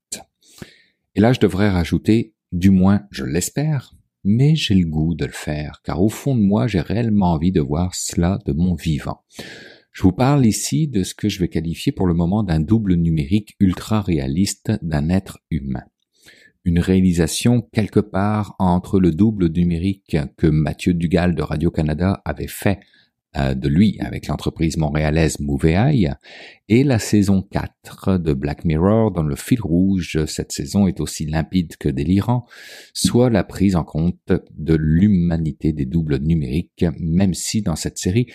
[SPEAKER 8] Et là, je devrais rajouter, du moins, je l'espère, mais j'ai le goût de le faire, car au fond de moi, j'ai réellement envie de voir cela de mon vivant. Je vous parle ici de ce que je vais qualifier pour le moment d'un double numérique ultra réaliste d'un être humain. Une réalisation quelque part entre le double numérique que Mathieu Dugal de Radio-Canada avait fait euh, de lui avec l'entreprise montréalaise Movei et la saison 4 de Black Mirror dont le fil rouge cette saison est aussi limpide que délirant, soit la prise en compte de l'humanité des doubles numériques, même si dans cette série,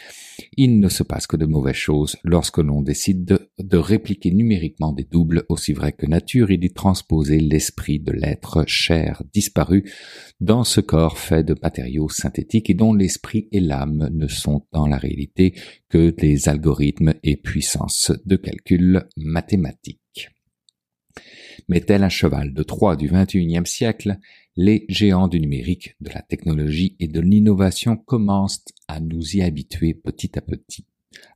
[SPEAKER 8] il ne se passe que de mauvaises choses lorsque l'on décide de, répliquer numériquement des doubles aussi vrais que nature et d'y transposer l'esprit de l'être cher disparu dans ce corps fait de matériaux synthétiques et dont l'esprit et l'âme ne sont dans la réalité que des algorithmes et puissances de calcul mathématiques. Mais tel un cheval de Troie du XXIe siècle, les géants du numérique, de la technologie et de l'innovation commencent à nous y habituer petit à petit,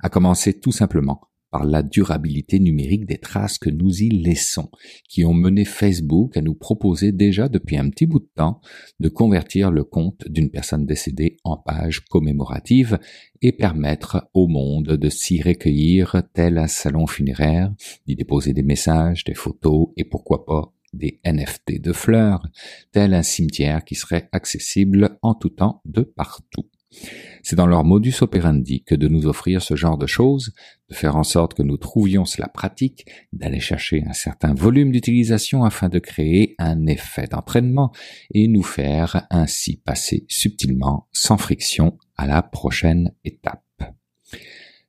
[SPEAKER 8] à commencer tout simplement par la durabilité numérique des traces que nous y laissons, qui ont mené Facebook à nous proposer déjà depuis un petit bout de temps de convertir le compte d'une personne décédée en page commémorative et permettre au monde de s'y recueillir tel un salon funéraire, d'y déposer des messages, des photos et pourquoi pas des NFT de fleurs, tel un cimetière qui serait accessible en tout temps de partout. C'est dans leur modus operandi que de nous offrir ce genre de choses, de faire en sorte que nous trouvions cela pratique, d'aller chercher un certain volume d'utilisation afin de créer un effet d'entraînement et nous faire ainsi passer subtilement, sans friction, à la prochaine étape.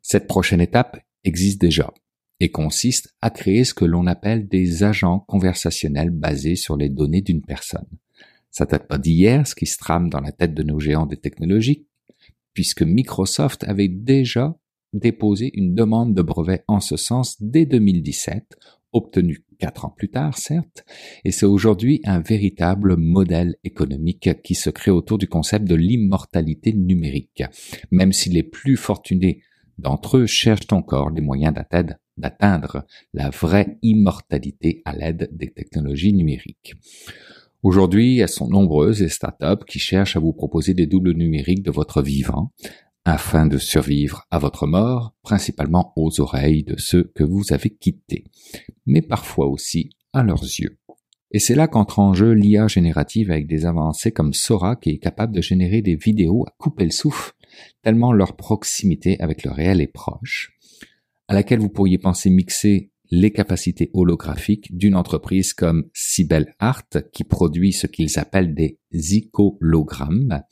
[SPEAKER 8] Cette prochaine étape existe déjà et consiste à créer ce que l'on appelle des agents conversationnels basés sur les données d'une personne. Ça date pas d'hier, ce qui se trame dans la tête de nos géants des technologies, puisque Microsoft avait déjà déposé une demande de brevet en ce sens dès 2017, obtenue quatre ans plus tard, certes, et c'est aujourd'hui un véritable modèle économique qui se crée autour du concept de l'immortalité numérique, même si les plus fortunés d'entre eux cherchent encore des moyens d'atteindre la vraie immortalité à l'aide des technologies numériques. Aujourd'hui, elles sont nombreuses les startups qui cherchent à vous proposer des doubles numériques de votre vivant afin de survivre à votre mort, principalement aux oreilles de ceux que vous avez quittés, mais parfois aussi à leurs yeux. Et c'est là qu'entre en jeu l'IA générative avec des avancées comme Sora qui est capable de générer des vidéos à couper le souffle, tellement leur proximité avec le réel est proche, à laquelle vous pourriez penser mixer les capacités holographiques d'une entreprise comme Cybel Art qui produit ce qu'ils appellent des icologrammes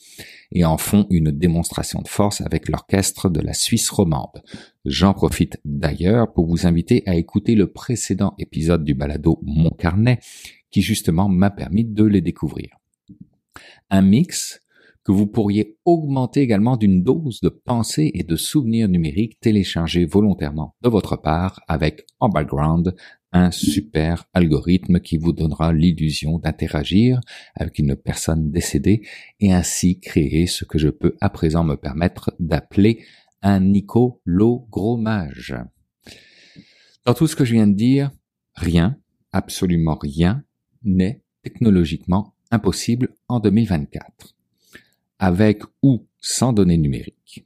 [SPEAKER 8] et en font une démonstration de force avec l'orchestre de la Suisse romande. J'en profite d'ailleurs pour vous inviter à écouter le précédent épisode du balado Mon carnet qui justement m'a permis de les découvrir. Un mix que vous pourriez augmenter également d'une dose de pensée et de souvenirs numériques téléchargés volontairement de votre part avec en background un super algorithme qui vous donnera l'illusion d'interagir avec une personne décédée et ainsi créer ce que je peux à présent me permettre d'appeler un Nico-lo-gros-mage. Dans tout ce que je viens de dire, rien, absolument rien, n'est technologiquement impossible en 2024 avec ou sans données numériques.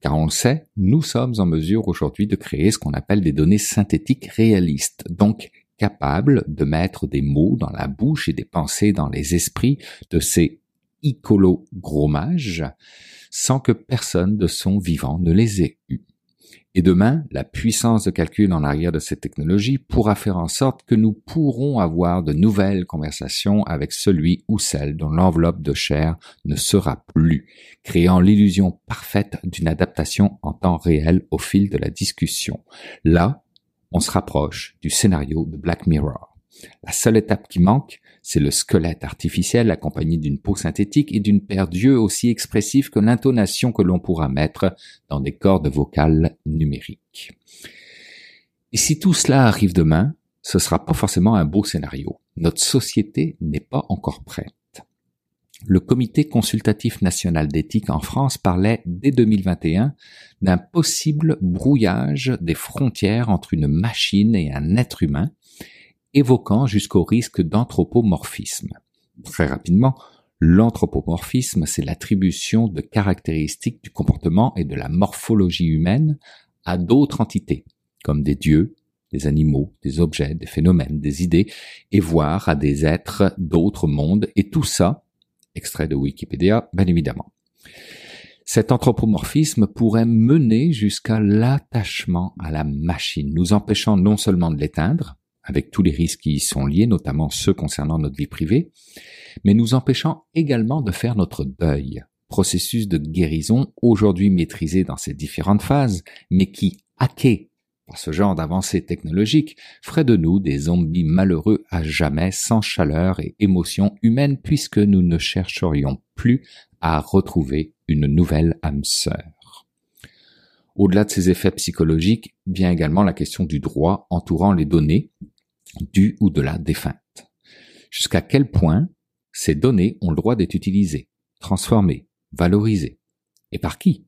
[SPEAKER 8] Car on le sait, nous sommes en mesure aujourd'hui de créer ce qu'on appelle des données synthétiques réalistes, donc capables de mettre des mots dans la bouche et des pensées dans les esprits de ces icolo-gros-mages sans que personne de son vivant ne les ait eus. Et demain, la puissance de calcul en arrière de cette technologie pourra faire en sorte que nous pourrons avoir de nouvelles conversations avec celui ou celle dont l'enveloppe de chair ne sera plus, créant l'illusion parfaite d'une adaptation en temps réel au fil de la discussion. Là, on se rapproche du scénario de Black Mirror. La seule étape qui manque, c'est le squelette artificiel accompagné d'une peau synthétique et d'une paire d'yeux aussi expressifs que l'intonation que l'on pourra mettre dans des cordes vocales numériques. Et si tout cela arrive demain, ce sera pas forcément un beau scénario. Notre société n'est pas encore prête. Le Comité consultatif national d'éthique en France parlait dès 2021 d'un possible brouillage des frontières entre une machine et un être humain évoquant jusqu'au risque d'anthropomorphisme. Très rapidement, l'anthropomorphisme, c'est l'attribution de caractéristiques du comportement et de la morphologie humaine à d'autres entités, comme des dieux, des animaux, des objets, des phénomènes, des idées, et voire à des êtres d'autres mondes, et tout ça, extrait de Wikipédia, bien évidemment. Cet anthropomorphisme pourrait mener jusqu'à l'attachement à la machine, nous empêchant non seulement de l'éteindre, avec tous les risques qui y sont liés, notamment ceux concernant notre vie privée, mais nous empêchant également de faire notre deuil, processus de guérison aujourd'hui maîtrisé dans ses différentes phases, mais qui, hacké par ce genre d'avancées technologiques, ferait de nous des zombies malheureux à jamais, sans chaleur et émotion humaine, puisque nous ne chercherions plus à retrouver une nouvelle âme sœur. Au-delà de ces effets psychologiques, vient également la question du droit entourant les données, du ou de la défunte. Jusqu'à quel point ces données ont le droit d'être utilisées, transformées, valorisées? Et par qui?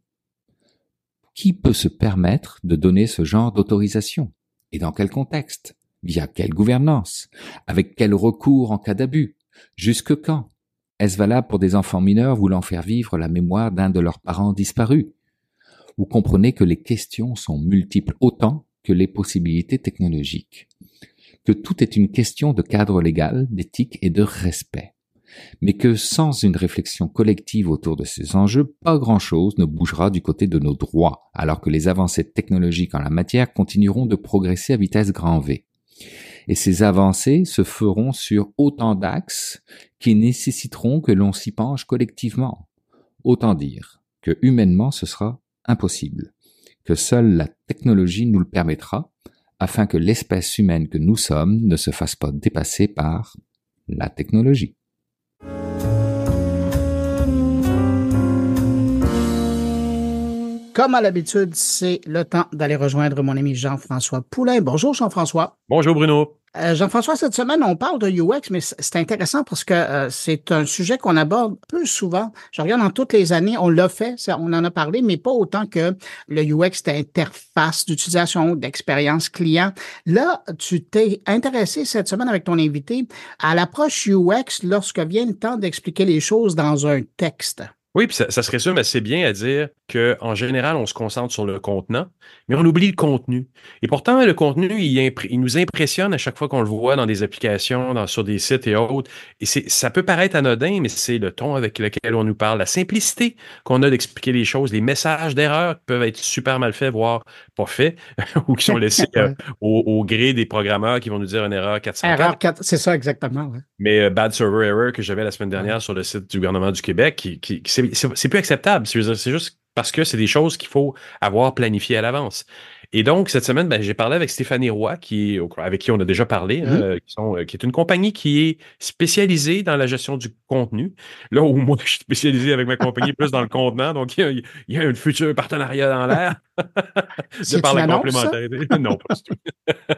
[SPEAKER 8] Qui peut se permettre de donner ce genre d'autorisation? Et dans quel contexte? Via quelle gouvernance? Avec quel recours en cas d'abus? Jusque quand? Est-ce valable pour des enfants mineurs voulant faire vivre la mémoire d'un de leurs parents disparus? Vous comprenez que les questions sont multiples autant que les possibilités technologiques que tout est une question de cadre légal, d'éthique et de respect. Mais que sans une réflexion collective autour de ces enjeux, pas grand-chose ne bougera du côté de nos droits, alors que les avancées technologiques en la matière continueront de progresser à vitesse grand V. Et ces avancées se feront sur autant d'axes qui nécessiteront que l'on s'y penche collectivement. Autant dire que humainement ce sera impossible, que seule la technologie nous le permettra, afin que l'espèce humaine que nous sommes ne se fasse pas dépasser par la technologie.
[SPEAKER 1] Comme à l'habitude, c'est le temps d'aller rejoindre mon ami Jean-François Poulain. Bonjour Jean-François.
[SPEAKER 9] Bonjour Bruno.
[SPEAKER 1] Euh, Jean-François, cette semaine, on parle de UX, mais c'est intéressant parce que euh, c'est un sujet qu'on aborde peu souvent. Je regarde dans toutes les années, on l'a fait, on en a parlé, mais pas autant que le UX d'interface d'utilisation, d'expérience client. Là, tu t'es intéressé cette semaine avec ton invité à l'approche UX lorsque vient le temps d'expliquer les choses dans un texte.
[SPEAKER 9] Oui, puis ça, ça, se résume assez bien à dire qu'en général, on se concentre sur le contenant, mais on oublie le contenu. Et pourtant, le contenu, il, il nous impressionne à chaque fois qu'on le voit dans des applications, dans, sur des sites et autres. Et ça peut paraître anodin, mais c'est le ton avec lequel on nous parle, la simplicité qu'on a d'expliquer les choses, les messages d'erreur qui peuvent être super mal faits, voire pas faits, ou qui sont laissés euh, au, gré des programmeurs qui vont nous dire une erreur 404.
[SPEAKER 1] Erreur 4, c'est ça exactement.
[SPEAKER 9] Mais euh, Bad Server Error que j'avais la semaine dernière sur le site du gouvernement du Québec, qui, qui, qui c'est plus acceptable. C'est juste parce que c'est des choses qu'il faut avoir planifiées à l'avance. Et donc, cette semaine, ben, j'ai parlé avec Stéphanie Roy, qui, avec qui on a déjà parlé, hein, mm-hmm. qui, sont, qui, est une compagnie qui est spécialisée dans la gestion du contenu. Là où moi, je suis spécialisé avec ma compagnie plus dans le contenant. Donc, il y a, un futur partenariat dans l'air.
[SPEAKER 1] de par la complémentarité.
[SPEAKER 9] non, pas du tout.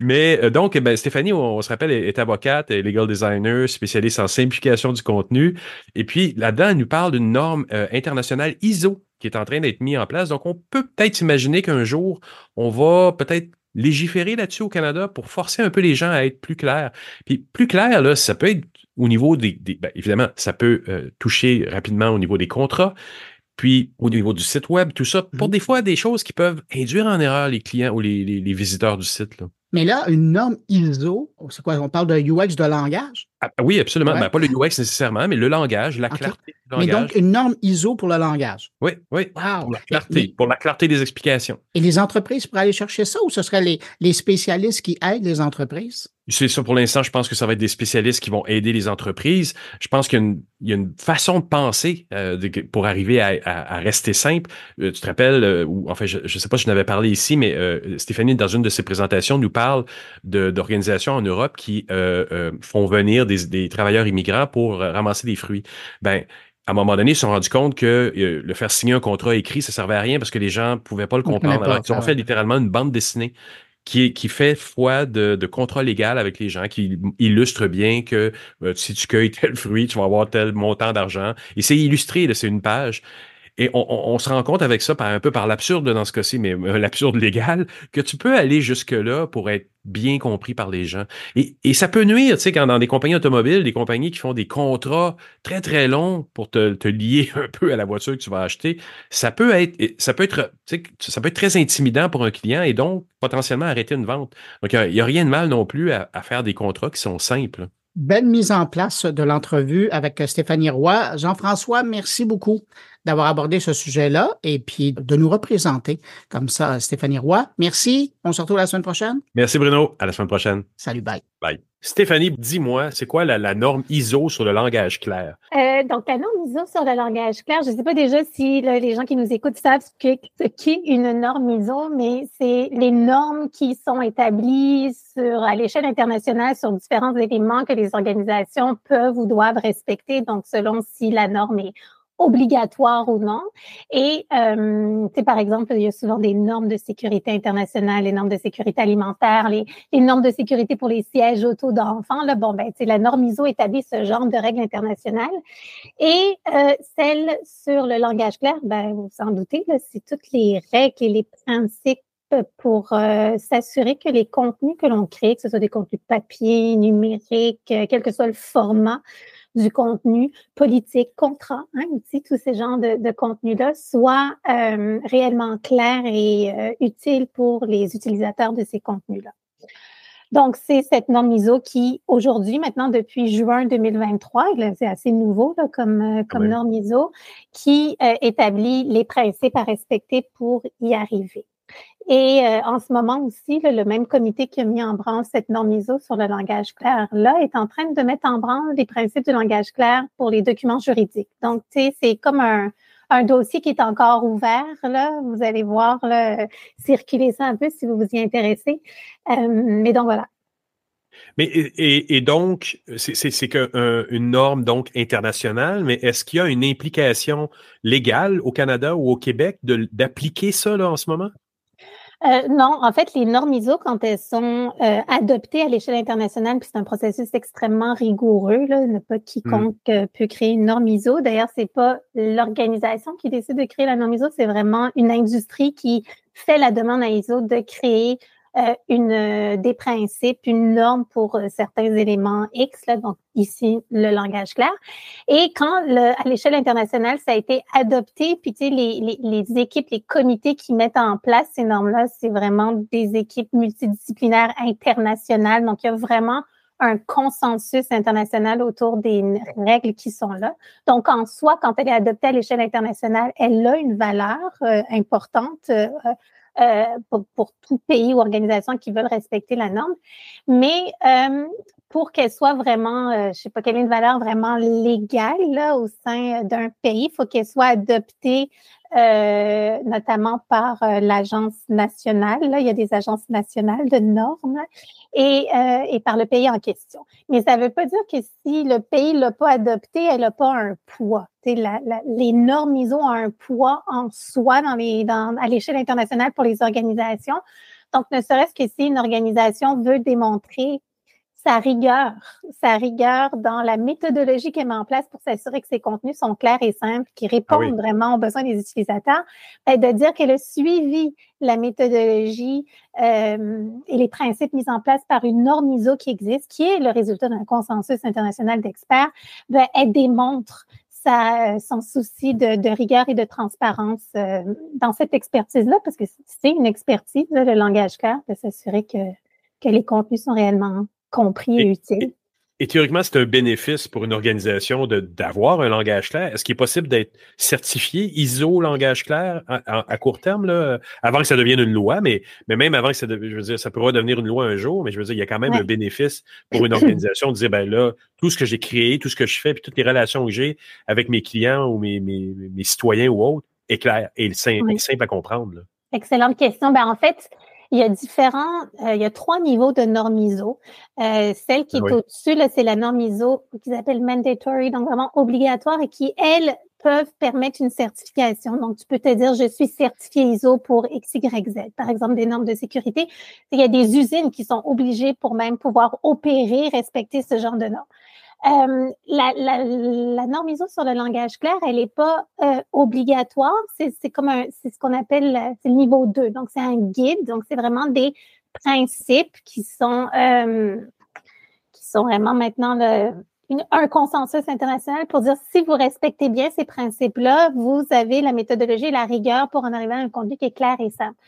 [SPEAKER 9] Mais euh, donc, ben, Stéphanie, on, se rappelle, est avocate, est legal designer, spécialiste en simplification du contenu. Et puis, là-dedans, elle nous parle d'une norme euh, internationale ISO qui est en train d'être mise en place. Donc, on peut peut-être imaginer qu'un jour, on va peut-être légiférer là-dessus au Canada pour forcer un peu les gens à être plus clairs. Puis plus clair, là, ça peut être au niveau des... Ben, évidemment, ça peut euh, toucher rapidement au niveau des contrats, puis au niveau du site web, tout ça, pour mmh des fois des choses qui peuvent induire en erreur les clients ou les, les, les visiteurs du site. Là.
[SPEAKER 1] Mais là, une norme ISO, c'est quoi? On parle de UX de langage?
[SPEAKER 9] Ah, oui, absolument. Ben, pas le UX nécessairement, mais le langage, la clarté du langage.
[SPEAKER 1] Mais donc, une norme ISO pour le langage?
[SPEAKER 9] Oui, oui. Pour la clarté, pour la clarté des explications.
[SPEAKER 1] Et les entreprises pourraient aller chercher ça ou ce seraient les, les spécialistes qui aident les entreprises?
[SPEAKER 9] C'est ça pour l'instant, je pense que ça va être des spécialistes qui vont aider les entreprises. Je pense qu'il y, a une façon de penser euh, pour arriver à, rester simple. Euh, tu te rappelles, euh, ou enfin, je ne sais pas si je n'avais parlé ici, mais Stéphanie, dans une de ses présentations, nous parle d'organisations en Europe qui font venir des, des, travailleurs immigrants pour ramasser des fruits. Ben, à un moment donné, ils se sont rendus compte que le faire signer un contrat écrit, ça servait à rien parce que les gens pouvaient pas le comprendre. Alors, ils ont fait littéralement une bande dessinée qui, qui fait foi de, de contrôle légal avec les gens, qui illustre bien que euh, si tu cueilles tel fruit, tu vas avoir tel montant d'argent. Et c'est illustré, c'est une page. Et on, se rend compte avec ça, un peu par l'absurde dans ce cas-ci, mais euh, l'absurde légal, que tu peux aller jusque-là pour être bien compris par les gens. Et, ça peut nuire, tu sais, quand dans des compagnies automobiles, des compagnies qui font des contrats très, très longs pour te, te lier un peu à la voiture que tu vas acheter, ça peut être, ça peut être, tu sais, ça peut être très intimidant pour un client et donc potentiellement arrêter une vente. Donc, il n'y a, rien de mal non plus à faire des contrats qui sont simples.
[SPEAKER 1] Belle mise en place de l'entrevue avec Stéphanie Roy. Jean-François, merci beaucoup d'avoir abordé ce sujet-là et puis de nous représenter comme ça, Stéphanie Roy. Merci. On se retrouve la semaine prochaine.
[SPEAKER 9] Merci Bruno. À la semaine prochaine.
[SPEAKER 1] Salut, bye.
[SPEAKER 9] Bye. Stéphanie, dis-moi, c'est quoi la, norme ISO sur le langage clair?
[SPEAKER 10] Euh, donc, la norme ISO sur le langage clair, je ne sais pas déjà si les gens qui nous écoutent savent ce qu'est une norme ISO, mais c'est les normes qui sont établies sur, à l'échelle internationale sur différents éléments que les organisations peuvent ou doivent respecter. Donc, selon si la norme est obligatoire ou non. Et euh, par exemple, il y a souvent des normes de sécurité internationale, les normes de sécurité alimentaire, les, normes de sécurité pour les sièges auto d'enfants. Là, bon, ben, la norme ISO établit ce genre de règles internationales. Et euh, celle sur le langage clair, ben, vous vous en doutez, c'est toutes les règles et les principes pour euh, s'assurer que les contenus que l'on crée, que ce soit des contenus papier, numériques, quel que soit le format, du contenu politique, contrat, hein, aussi, tous ces genres de, de contenus-là soient euh, réellement clairs et euh, utiles pour les utilisateurs de ces contenus-là. Donc, c'est cette norme ISO qui, aujourd'hui, maintenant, depuis juin 2023, c'est assez nouveau là, comme, euh, comme norme ISO, qui établit les principes à respecter pour y arriver. Et euh, en ce moment aussi, le même comité qui a mis en branle cette norme ISO sur le langage clair, là, est en train de mettre en branle les principes du langage clair pour les documents juridiques. Donc, tu sais, c'est comme un, un dossier qui est encore ouvert. Là, vous allez voir là, circuler ça un peu si vous vous y intéressez. Euh, mais donc voilà.
[SPEAKER 9] Mais et, donc, c'est qu'une norme donc internationale, mais est-ce qu'il y a une implication légale au Canada ou au Québec d'appliquer ça là, en ce moment?
[SPEAKER 10] Euh, non, en fait, les normes ISO, quand elles sont euh, adoptées à l'échelle internationale, puis c'est un processus extrêmement rigoureux, là, ne pas quiconque mm. euh, peut créer une norme ISO. D'ailleurs, c'est pas l'organisation qui décide de créer la norme ISO, c'est vraiment une industrie qui fait la demande à ISO de créer une, euh, des principes, une norme pour euh, certains éléments X, là, donc ici le langage clair. Et quand le, à l'échelle internationale, ça a été adopté, puis tu sais, les, les, les, équipes, les comités qui mettent en place ces normes-là, c'est vraiment des équipes multidisciplinaires internationales. Donc, il y a vraiment un consensus international autour des règles qui sont là. Donc, en soi, quand elle est adoptée à l'échelle internationale, elle a une valeur importante euh, pour, pour, tout pays ou organisation qui veulent respecter la norme. Mais euh, pour qu'elle soit vraiment, euh, je sais pas, qu'elle ait une valeur vraiment légale là, au sein d'un pays, il faut qu'elle soit adoptée euh, notamment par euh, l'agence nationale. Là, il y a des agences nationales de normes et, euh, et par le pays en question. Mais ça ne veut pas dire que si le pays ne l'a pas adopté, elle n'a pas un poids. La, la, les normes ISO ont un poids en soi dans les, dans, à l'échelle internationale pour les organisations. Donc, ne serait-ce que si une organisation veut démontrer sa rigueur, sa rigueur dans la méthodologie qu'elle met en place pour s'assurer que ses contenus sont clairs et simples, qui ah répondent vraiment aux besoins des utilisateurs, ben, de dire qu'elle a suivi la méthodologie euh, et les principes mis en place par une norme ISO qui existe, qui est le résultat d'un consensus international d'experts, ben, elle démontre sa, son souci de, de, rigueur et de transparence euh, dans cette expertise-là, parce que c'est une expertise, le langage clair, de s'assurer que, que les contenus sont réellement compris et, utile.
[SPEAKER 9] Et, théoriquement, c'est un bénéfice pour une organisation d'avoir un langage clair. Est-ce qu'il est possible d'être certifié ISO langage clair à, court terme, là, avant que ça devienne une loi, mais, mais même avant que ça, je veux dire, ça pourrait devenir une loi un jour, mais je veux dire, il y a quand même un bénéfice pour une organisation de dire, ben là, tout ce que j'ai créé, tout ce que je fais, puis toutes les relations que j'ai avec mes clients ou mes, mes, mes citoyens ou autres est clair et simple, simple à comprendre. Là.
[SPEAKER 10] Excellente question. Ben, en fait, il y a différents, euh, il y a trois niveaux de normes ISO. Euh, celle qui est au-dessus, c'est la norme ISO qu'ils appellent mandatory, donc vraiment obligatoire et qui, elles, peuvent permettre une certification. Donc, tu peux te dire, je suis certifié ISO pour X, Y, Z. Par exemple, des normes de sécurité. Il y a des usines qui sont obligées pour même pouvoir opérer, respecter ce genre de normes. Euh, la, la, la, norme ISO sur le langage clair, elle n'est pas euh, obligatoire. C'est comme un, c'est ce qu'on appelle, c'est le niveau 2. Donc, c'est un guide. Donc, c'est vraiment des principes qui sont, euh, qui sont vraiment maintenant le, un consensus international pour dire si vous respectez bien ces principes-là, vous avez la méthodologie et la rigueur pour en arriver à un conduit qui est clair et simple.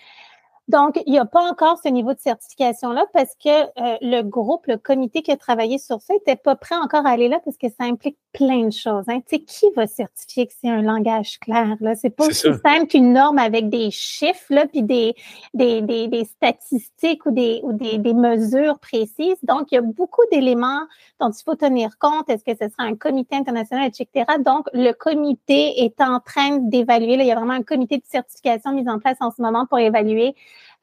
[SPEAKER 10] Donc, il n'y a pas encore ce niveau de certification-là parce que euh, le groupe, le comité qui a travaillé sur ça n'était pas prêt encore à aller là parce que ça implique plein de choses. Hein. Tu sais, qui va certifier que c'est un langage clair? Là? C'est pas aussi simple qu'une norme avec des chiffres, là, puis des, des, des, des statistiques ou, des, ou des, des mesures précises. Donc, il y a beaucoup d'éléments dont il faut tenir compte. Est-ce que ce sera un comité international, etc. Donc, le comité est en train d'évaluer. Il y a vraiment un comité de certification mis en place en ce moment pour évaluer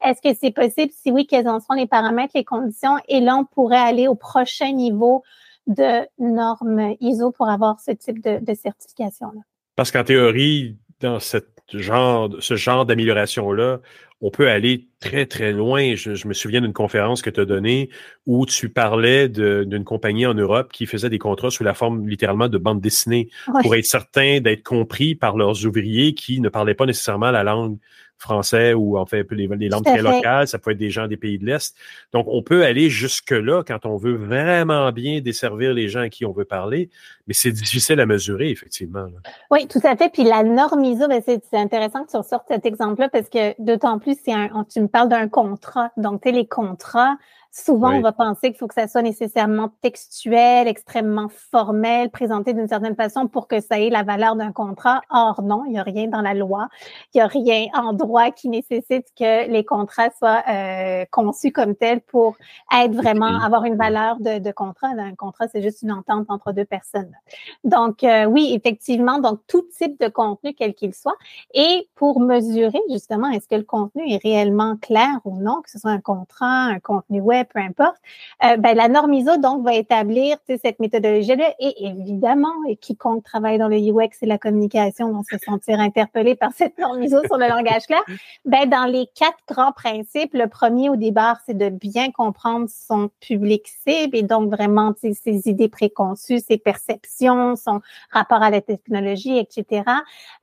[SPEAKER 10] est-ce que c'est possible? Si oui, quels en sont les paramètres, les conditions? Et là, on pourrait aller au prochain niveau de normes ISO pour avoir ce type de, certification-là.
[SPEAKER 9] Parce qu'en théorie, dans cette genre, ce genre d'amélioration-là, on peut aller très, très loin. Je, me souviens d'une conférence que tu as donnée où tu parlais d'une compagnie en Europe qui faisait des contrats sous la forme littéralement de bande dessinée pour être certain d'être compris par leurs ouvriers qui ne parlaient pas nécessairement la langue français ou en fait les, les langues très locales, ça peut être des gens des pays de l'Est. Donc, on peut aller jusque-là quand on veut vraiment bien desservir les gens à qui on veut parler, mais c'est difficile à mesurer, effectivement.
[SPEAKER 10] Oui, tout à fait. Puis la norme ISO, ben, c'est intéressant que tu ressortes cet exemple-là parce que d'autant plus, c'est un, tu me parles d'un contrat. Donc, tu sais, les contrats, Souvent, on va penser qu'il faut que ça soit nécessairement textuel, extrêmement formel, présenté d'une certaine façon pour que ça ait la valeur d'un contrat. Or, non, il n'y a rien dans la loi, il n'y a rien en droit qui nécessite que les contrats soient euh, conçus comme tels pour être vraiment, avoir une valeur de, de contrat. Un contrat, c'est juste une entente entre deux personnes. Donc, euh, oui, effectivement, donc tout type de contenu, quel qu'il soit. Et pour mesurer, justement, est-ce que le contenu est réellement clair ou non, que ce soit un contrat, un contenu web, peu importe, euh, ben, la norme ISO, donc, va établir cette méthodologie-là. Et évidemment, et quiconque travaille dans le UX et la communication va se sentir interpellé par cette norme ISO sur le langage clair. Ben, dans les quatre grands principes, le premier au départ, c'est de bien comprendre son public cible et donc vraiment ses idées préconçues, ses perceptions, son rapport à la technologie, etc.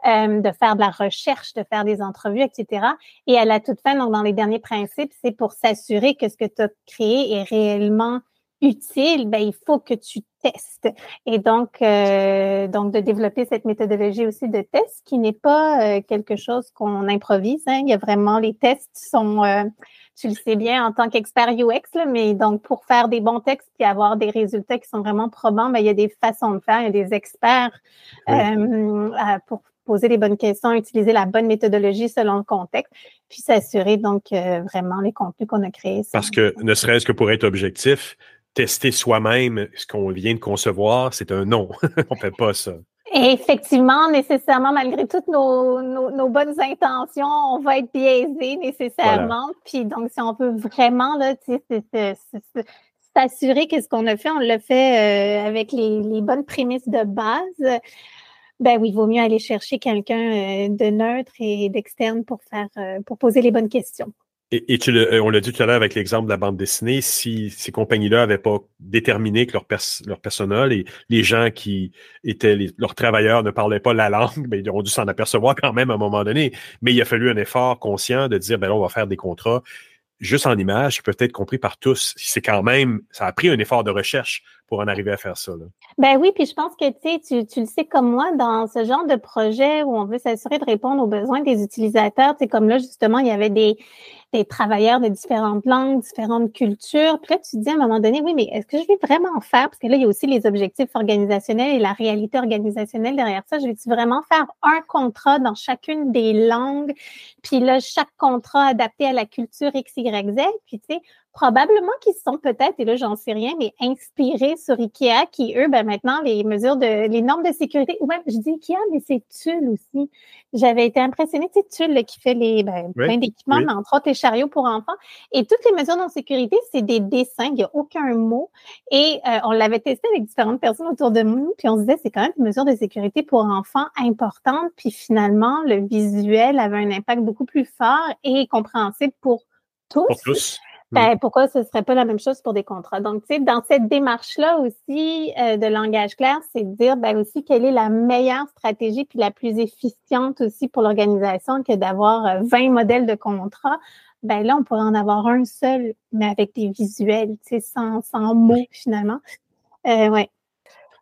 [SPEAKER 10] Euh, de faire de la recherche, de faire des entrevues, etc. Et à la toute fin, donc dans les derniers principes, c'est pour s'assurer que ce que tu as créé est réellement utile, ben, il faut que tu testes. Et donc, euh, donc de développer cette méthodologie aussi de test qui n'est pas euh, quelque chose qu'on improvise. Hein. Il y a vraiment les tests sont, euh, tu le sais bien en tant qu'expert UX, là, mais donc pour faire des bons textes et avoir des résultats qui sont vraiment probants, ben, il y a des façons de faire, il y a des experts pour poser les bonnes questions, utiliser la bonne méthodologie selon le contexte, puis s'assurer donc vraiment les contenus qu'on a créés.
[SPEAKER 9] Parce que ne serait-ce que pour être objectif, tester soi-même ce qu'on vient de concevoir, c'est un non. on fait pas ça.
[SPEAKER 10] effectivement, nécessairement, malgré toutes nos, nos, bonnes intentions, on va être biaisé nécessairement. Puis donc, si on veut vraiment là, s'assurer que ce qu'on a fait, on l'a fait euh, avec les, les, bonnes prémices de base. Ben oui, il vaut mieux aller chercher quelqu'un euh, de neutre et d'externe pour faire euh, pour poser les bonnes questions.
[SPEAKER 9] Et, euh, on l'a dit tout à l'heure avec l'exemple de la bande dessinée, si ces compagnies-là n'avaient pas déterminé que leur, personnel et les gens qui étaient leurs travailleurs ne parlaient pas la langue, ben, ils ont dû s'en apercevoir quand même à un moment donné. Mais il a fallu un effort conscient de dire, ben là, on va faire des contrats juste en images qui peuvent être compris par tous. C'est quand même, ça a pris un effort de recherche pour en arriver à faire ça.
[SPEAKER 10] Ben oui, puis je pense que tu, tu le sais comme moi, dans ce genre de projet où on veut s'assurer de répondre aux besoins des utilisateurs, c'est comme là, justement, il y avait des, des travailleurs de différentes langues, différentes cultures. Puis là, tu te dis à un moment donné, oui, mais est-ce que je vais vraiment faire, parce que là, il y a aussi les objectifs organisationnels et la réalité organisationnelle derrière ça, je vais vraiment faire un contrat dans chacune des langues, puis là, chaque contrat adapté à la culture X, Y, Z, puis tu sais, probablement qu'ils sont peut-être, et là j'en sais rien, mais inspirés sur IKEA, qui eux, ben maintenant, les mesures de, les normes de sécurité, ou même, je dis IKEA, mais c'est Tulle aussi. J'avais été impressionnée, c'est Tulle qui fait les, ben, plein d'équipements, mais entre autres les chariots pour enfants. Et toutes les mesures de sécurité, c'est des dessins, il n'y a aucun mot. Et euh, on l'avait testé avec différentes personnes autour de nous, puis on se disait, c'est quand même une mesure de sécurité pour enfants importante, puis finalement, le visuel avait un impact beaucoup plus fort et compréhensible pour tous. Pour tous. Ben, pourquoi ce serait pas la même chose pour des contrats? Donc, tu sais, dans cette démarche-là aussi euh, de langage clair, c'est de dire ben aussi quelle est la meilleure stratégie puis la plus efficiente aussi pour l'organisation que d'avoir 20 euh, modèles de contrats. Ben là, on pourrait en avoir un seul, mais avec des visuels, tu sais, sans, sans mots finalement. Euh, ouais.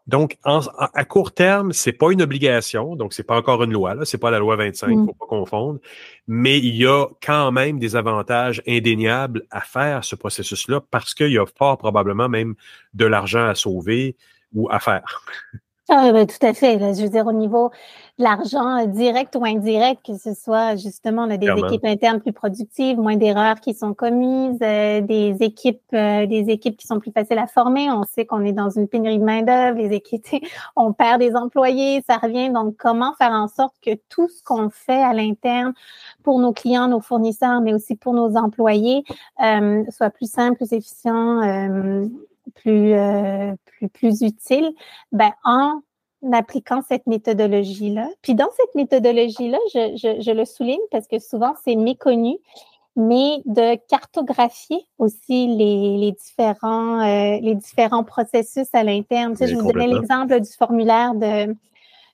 [SPEAKER 9] Donc, à court terme, c'est pas une obligation, donc c'est pas encore une loi, là, c'est pas la loi 25, il mm. faut pas confondre, mais il y a quand même des avantages indéniables à faire ce processus-là parce qu'il y a fort probablement même de l'argent à sauver ou à faire.
[SPEAKER 10] Ah, ben, tout à fait. je veux dire, au niveau de l'argent euh, direct ou indirect, que ce soit justement des équipes internes plus productives, moins d'erreurs qui sont commises, euh, des équipes, euh, des équipes qui sont plus faciles à former. On sait qu'on est dans une pénurie de main-d'œuvre, les équipes, on perd des employés, ça revient. Donc, comment faire en sorte que tout ce qu'on fait à l'interne pour nos clients, nos fournisseurs, mais aussi pour nos employés, soit plus simple, plus efficient, plus, euh, plus, plus utile ben, en appliquant cette méthodologie-là. Puis dans cette méthodologie-là, je, je, je, le souligne parce que souvent c'est méconnu, mais de cartographier aussi les, les différents, euh, les différents processus à l'interne. Tu sais, je vous donnais l'exemple du formulaire de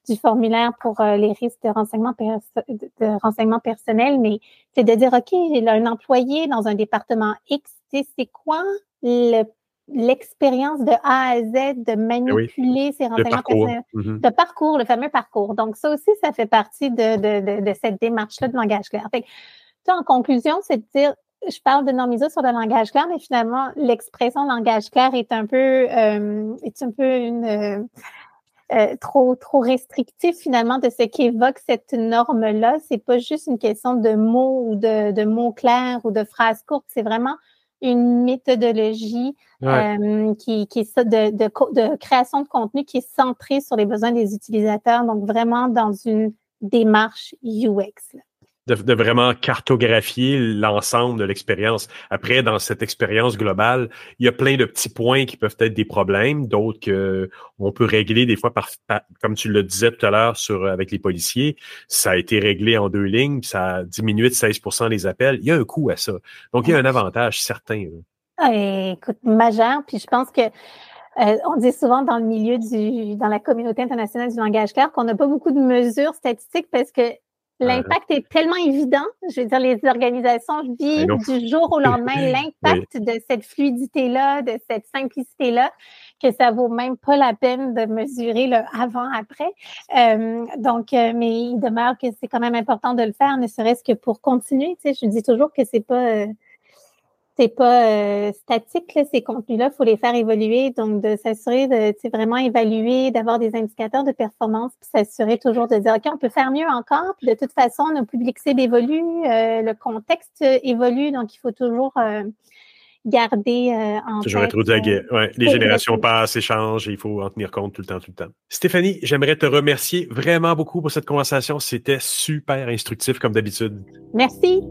[SPEAKER 10] du formulaire pour euh, les risques de renseignement, de renseignement personnel, mais c'est de dire, OK, a un employé dans un département X, c'est quoi le l'expérience de A à Z de eh manipuler ces renseignements personnels, mm-hmm. de parcours, le fameux parcours. Donc, ça aussi, ça fait partie de, de, de, cette démarche-là de langage clair. Fait en conclusion, c'est de dire, je parle de normiser sur le langage clair, mais finalement, l'expression langage clair est un peu, euh, est un peu une, euh, euh, trop trop restrictif finalement de ce qu'évoque cette norme-là. C'est pas juste une question de mots ou de, de mots clairs ou de phrases courtes. C'est vraiment une méthodologie euh, qui, qui, est de, de, de, création de contenu qui est centrée sur les besoins des utilisateurs, donc vraiment dans une démarche UX.
[SPEAKER 9] De, vraiment cartographier l'ensemble de l'expérience. Après, dans cette expérience globale, il y a plein de petits points qui peuvent être des problèmes, d'autres que on peut régler des fois par, comme tu le disais tout à l'heure sur avec les policiers, ça a été réglé en deux lignes, ça a diminué de 16% les appels. Il y a un coût à ça. Donc, il y a un avantage certain.
[SPEAKER 10] Ah, écoute, majeur. Puis je pense que euh, on dit souvent dans le milieu du, dans la communauté internationale du langage clair qu'on n'a pas beaucoup de mesures statistiques parce que L'impact est tellement évident. Je veux dire, les organisations vivent du jour au lendemain l'impact de cette fluidité-là, de cette simplicité-là, que ça vaut même pas la peine de mesurer le avant-après. Euh, donc, euh, mais il demeure que c'est quand même important de le faire, ne serait-ce que pour continuer. Tu sais, je dis toujours que c'est pas euh, c'est pas euh, statique là, ces contenus-là, faut les faire évoluer, donc de s'assurer de vraiment évaluer, d'avoir des indicateurs de performance, puis s'assurer toujours de dire ok, on peut faire mieux encore. Puis de toute façon, nos publics cibles évoluent, euh, le contexte évolue, donc il faut toujours euh, garder en
[SPEAKER 9] toujours être aux aguets. Ouais, les générations passent, échangent, et il faut en tenir compte tout le temps, tout le temps. Stéphanie, j'aimerais te remercier vraiment beaucoup pour cette conversation. C'était super instructif comme d'habitude.
[SPEAKER 10] Merci.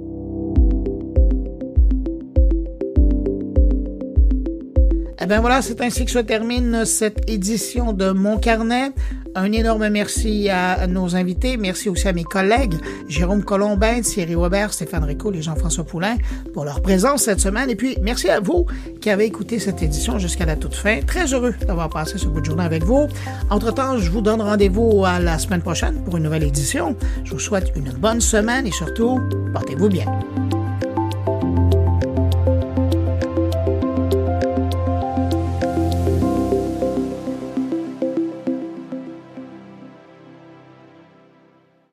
[SPEAKER 1] Eh bien voilà, c'est ainsi que se termine cette édition de Mon Carnet. Un énorme merci à nos invités. Merci aussi à mes collègues, Jérôme Colombin, Thierry Weber, Stéphane Rico et Jean-François Poulain pour leur présence cette semaine. Et puis, merci à vous qui avez écouté cette édition jusqu'à la toute fin. Très heureux d'avoir passé ce bout de journée avec vous. Entre-temps, je vous donne rendez-vous à la semaine prochaine pour une nouvelle édition. Je vous souhaite une bonne semaine et surtout, portez-vous bien.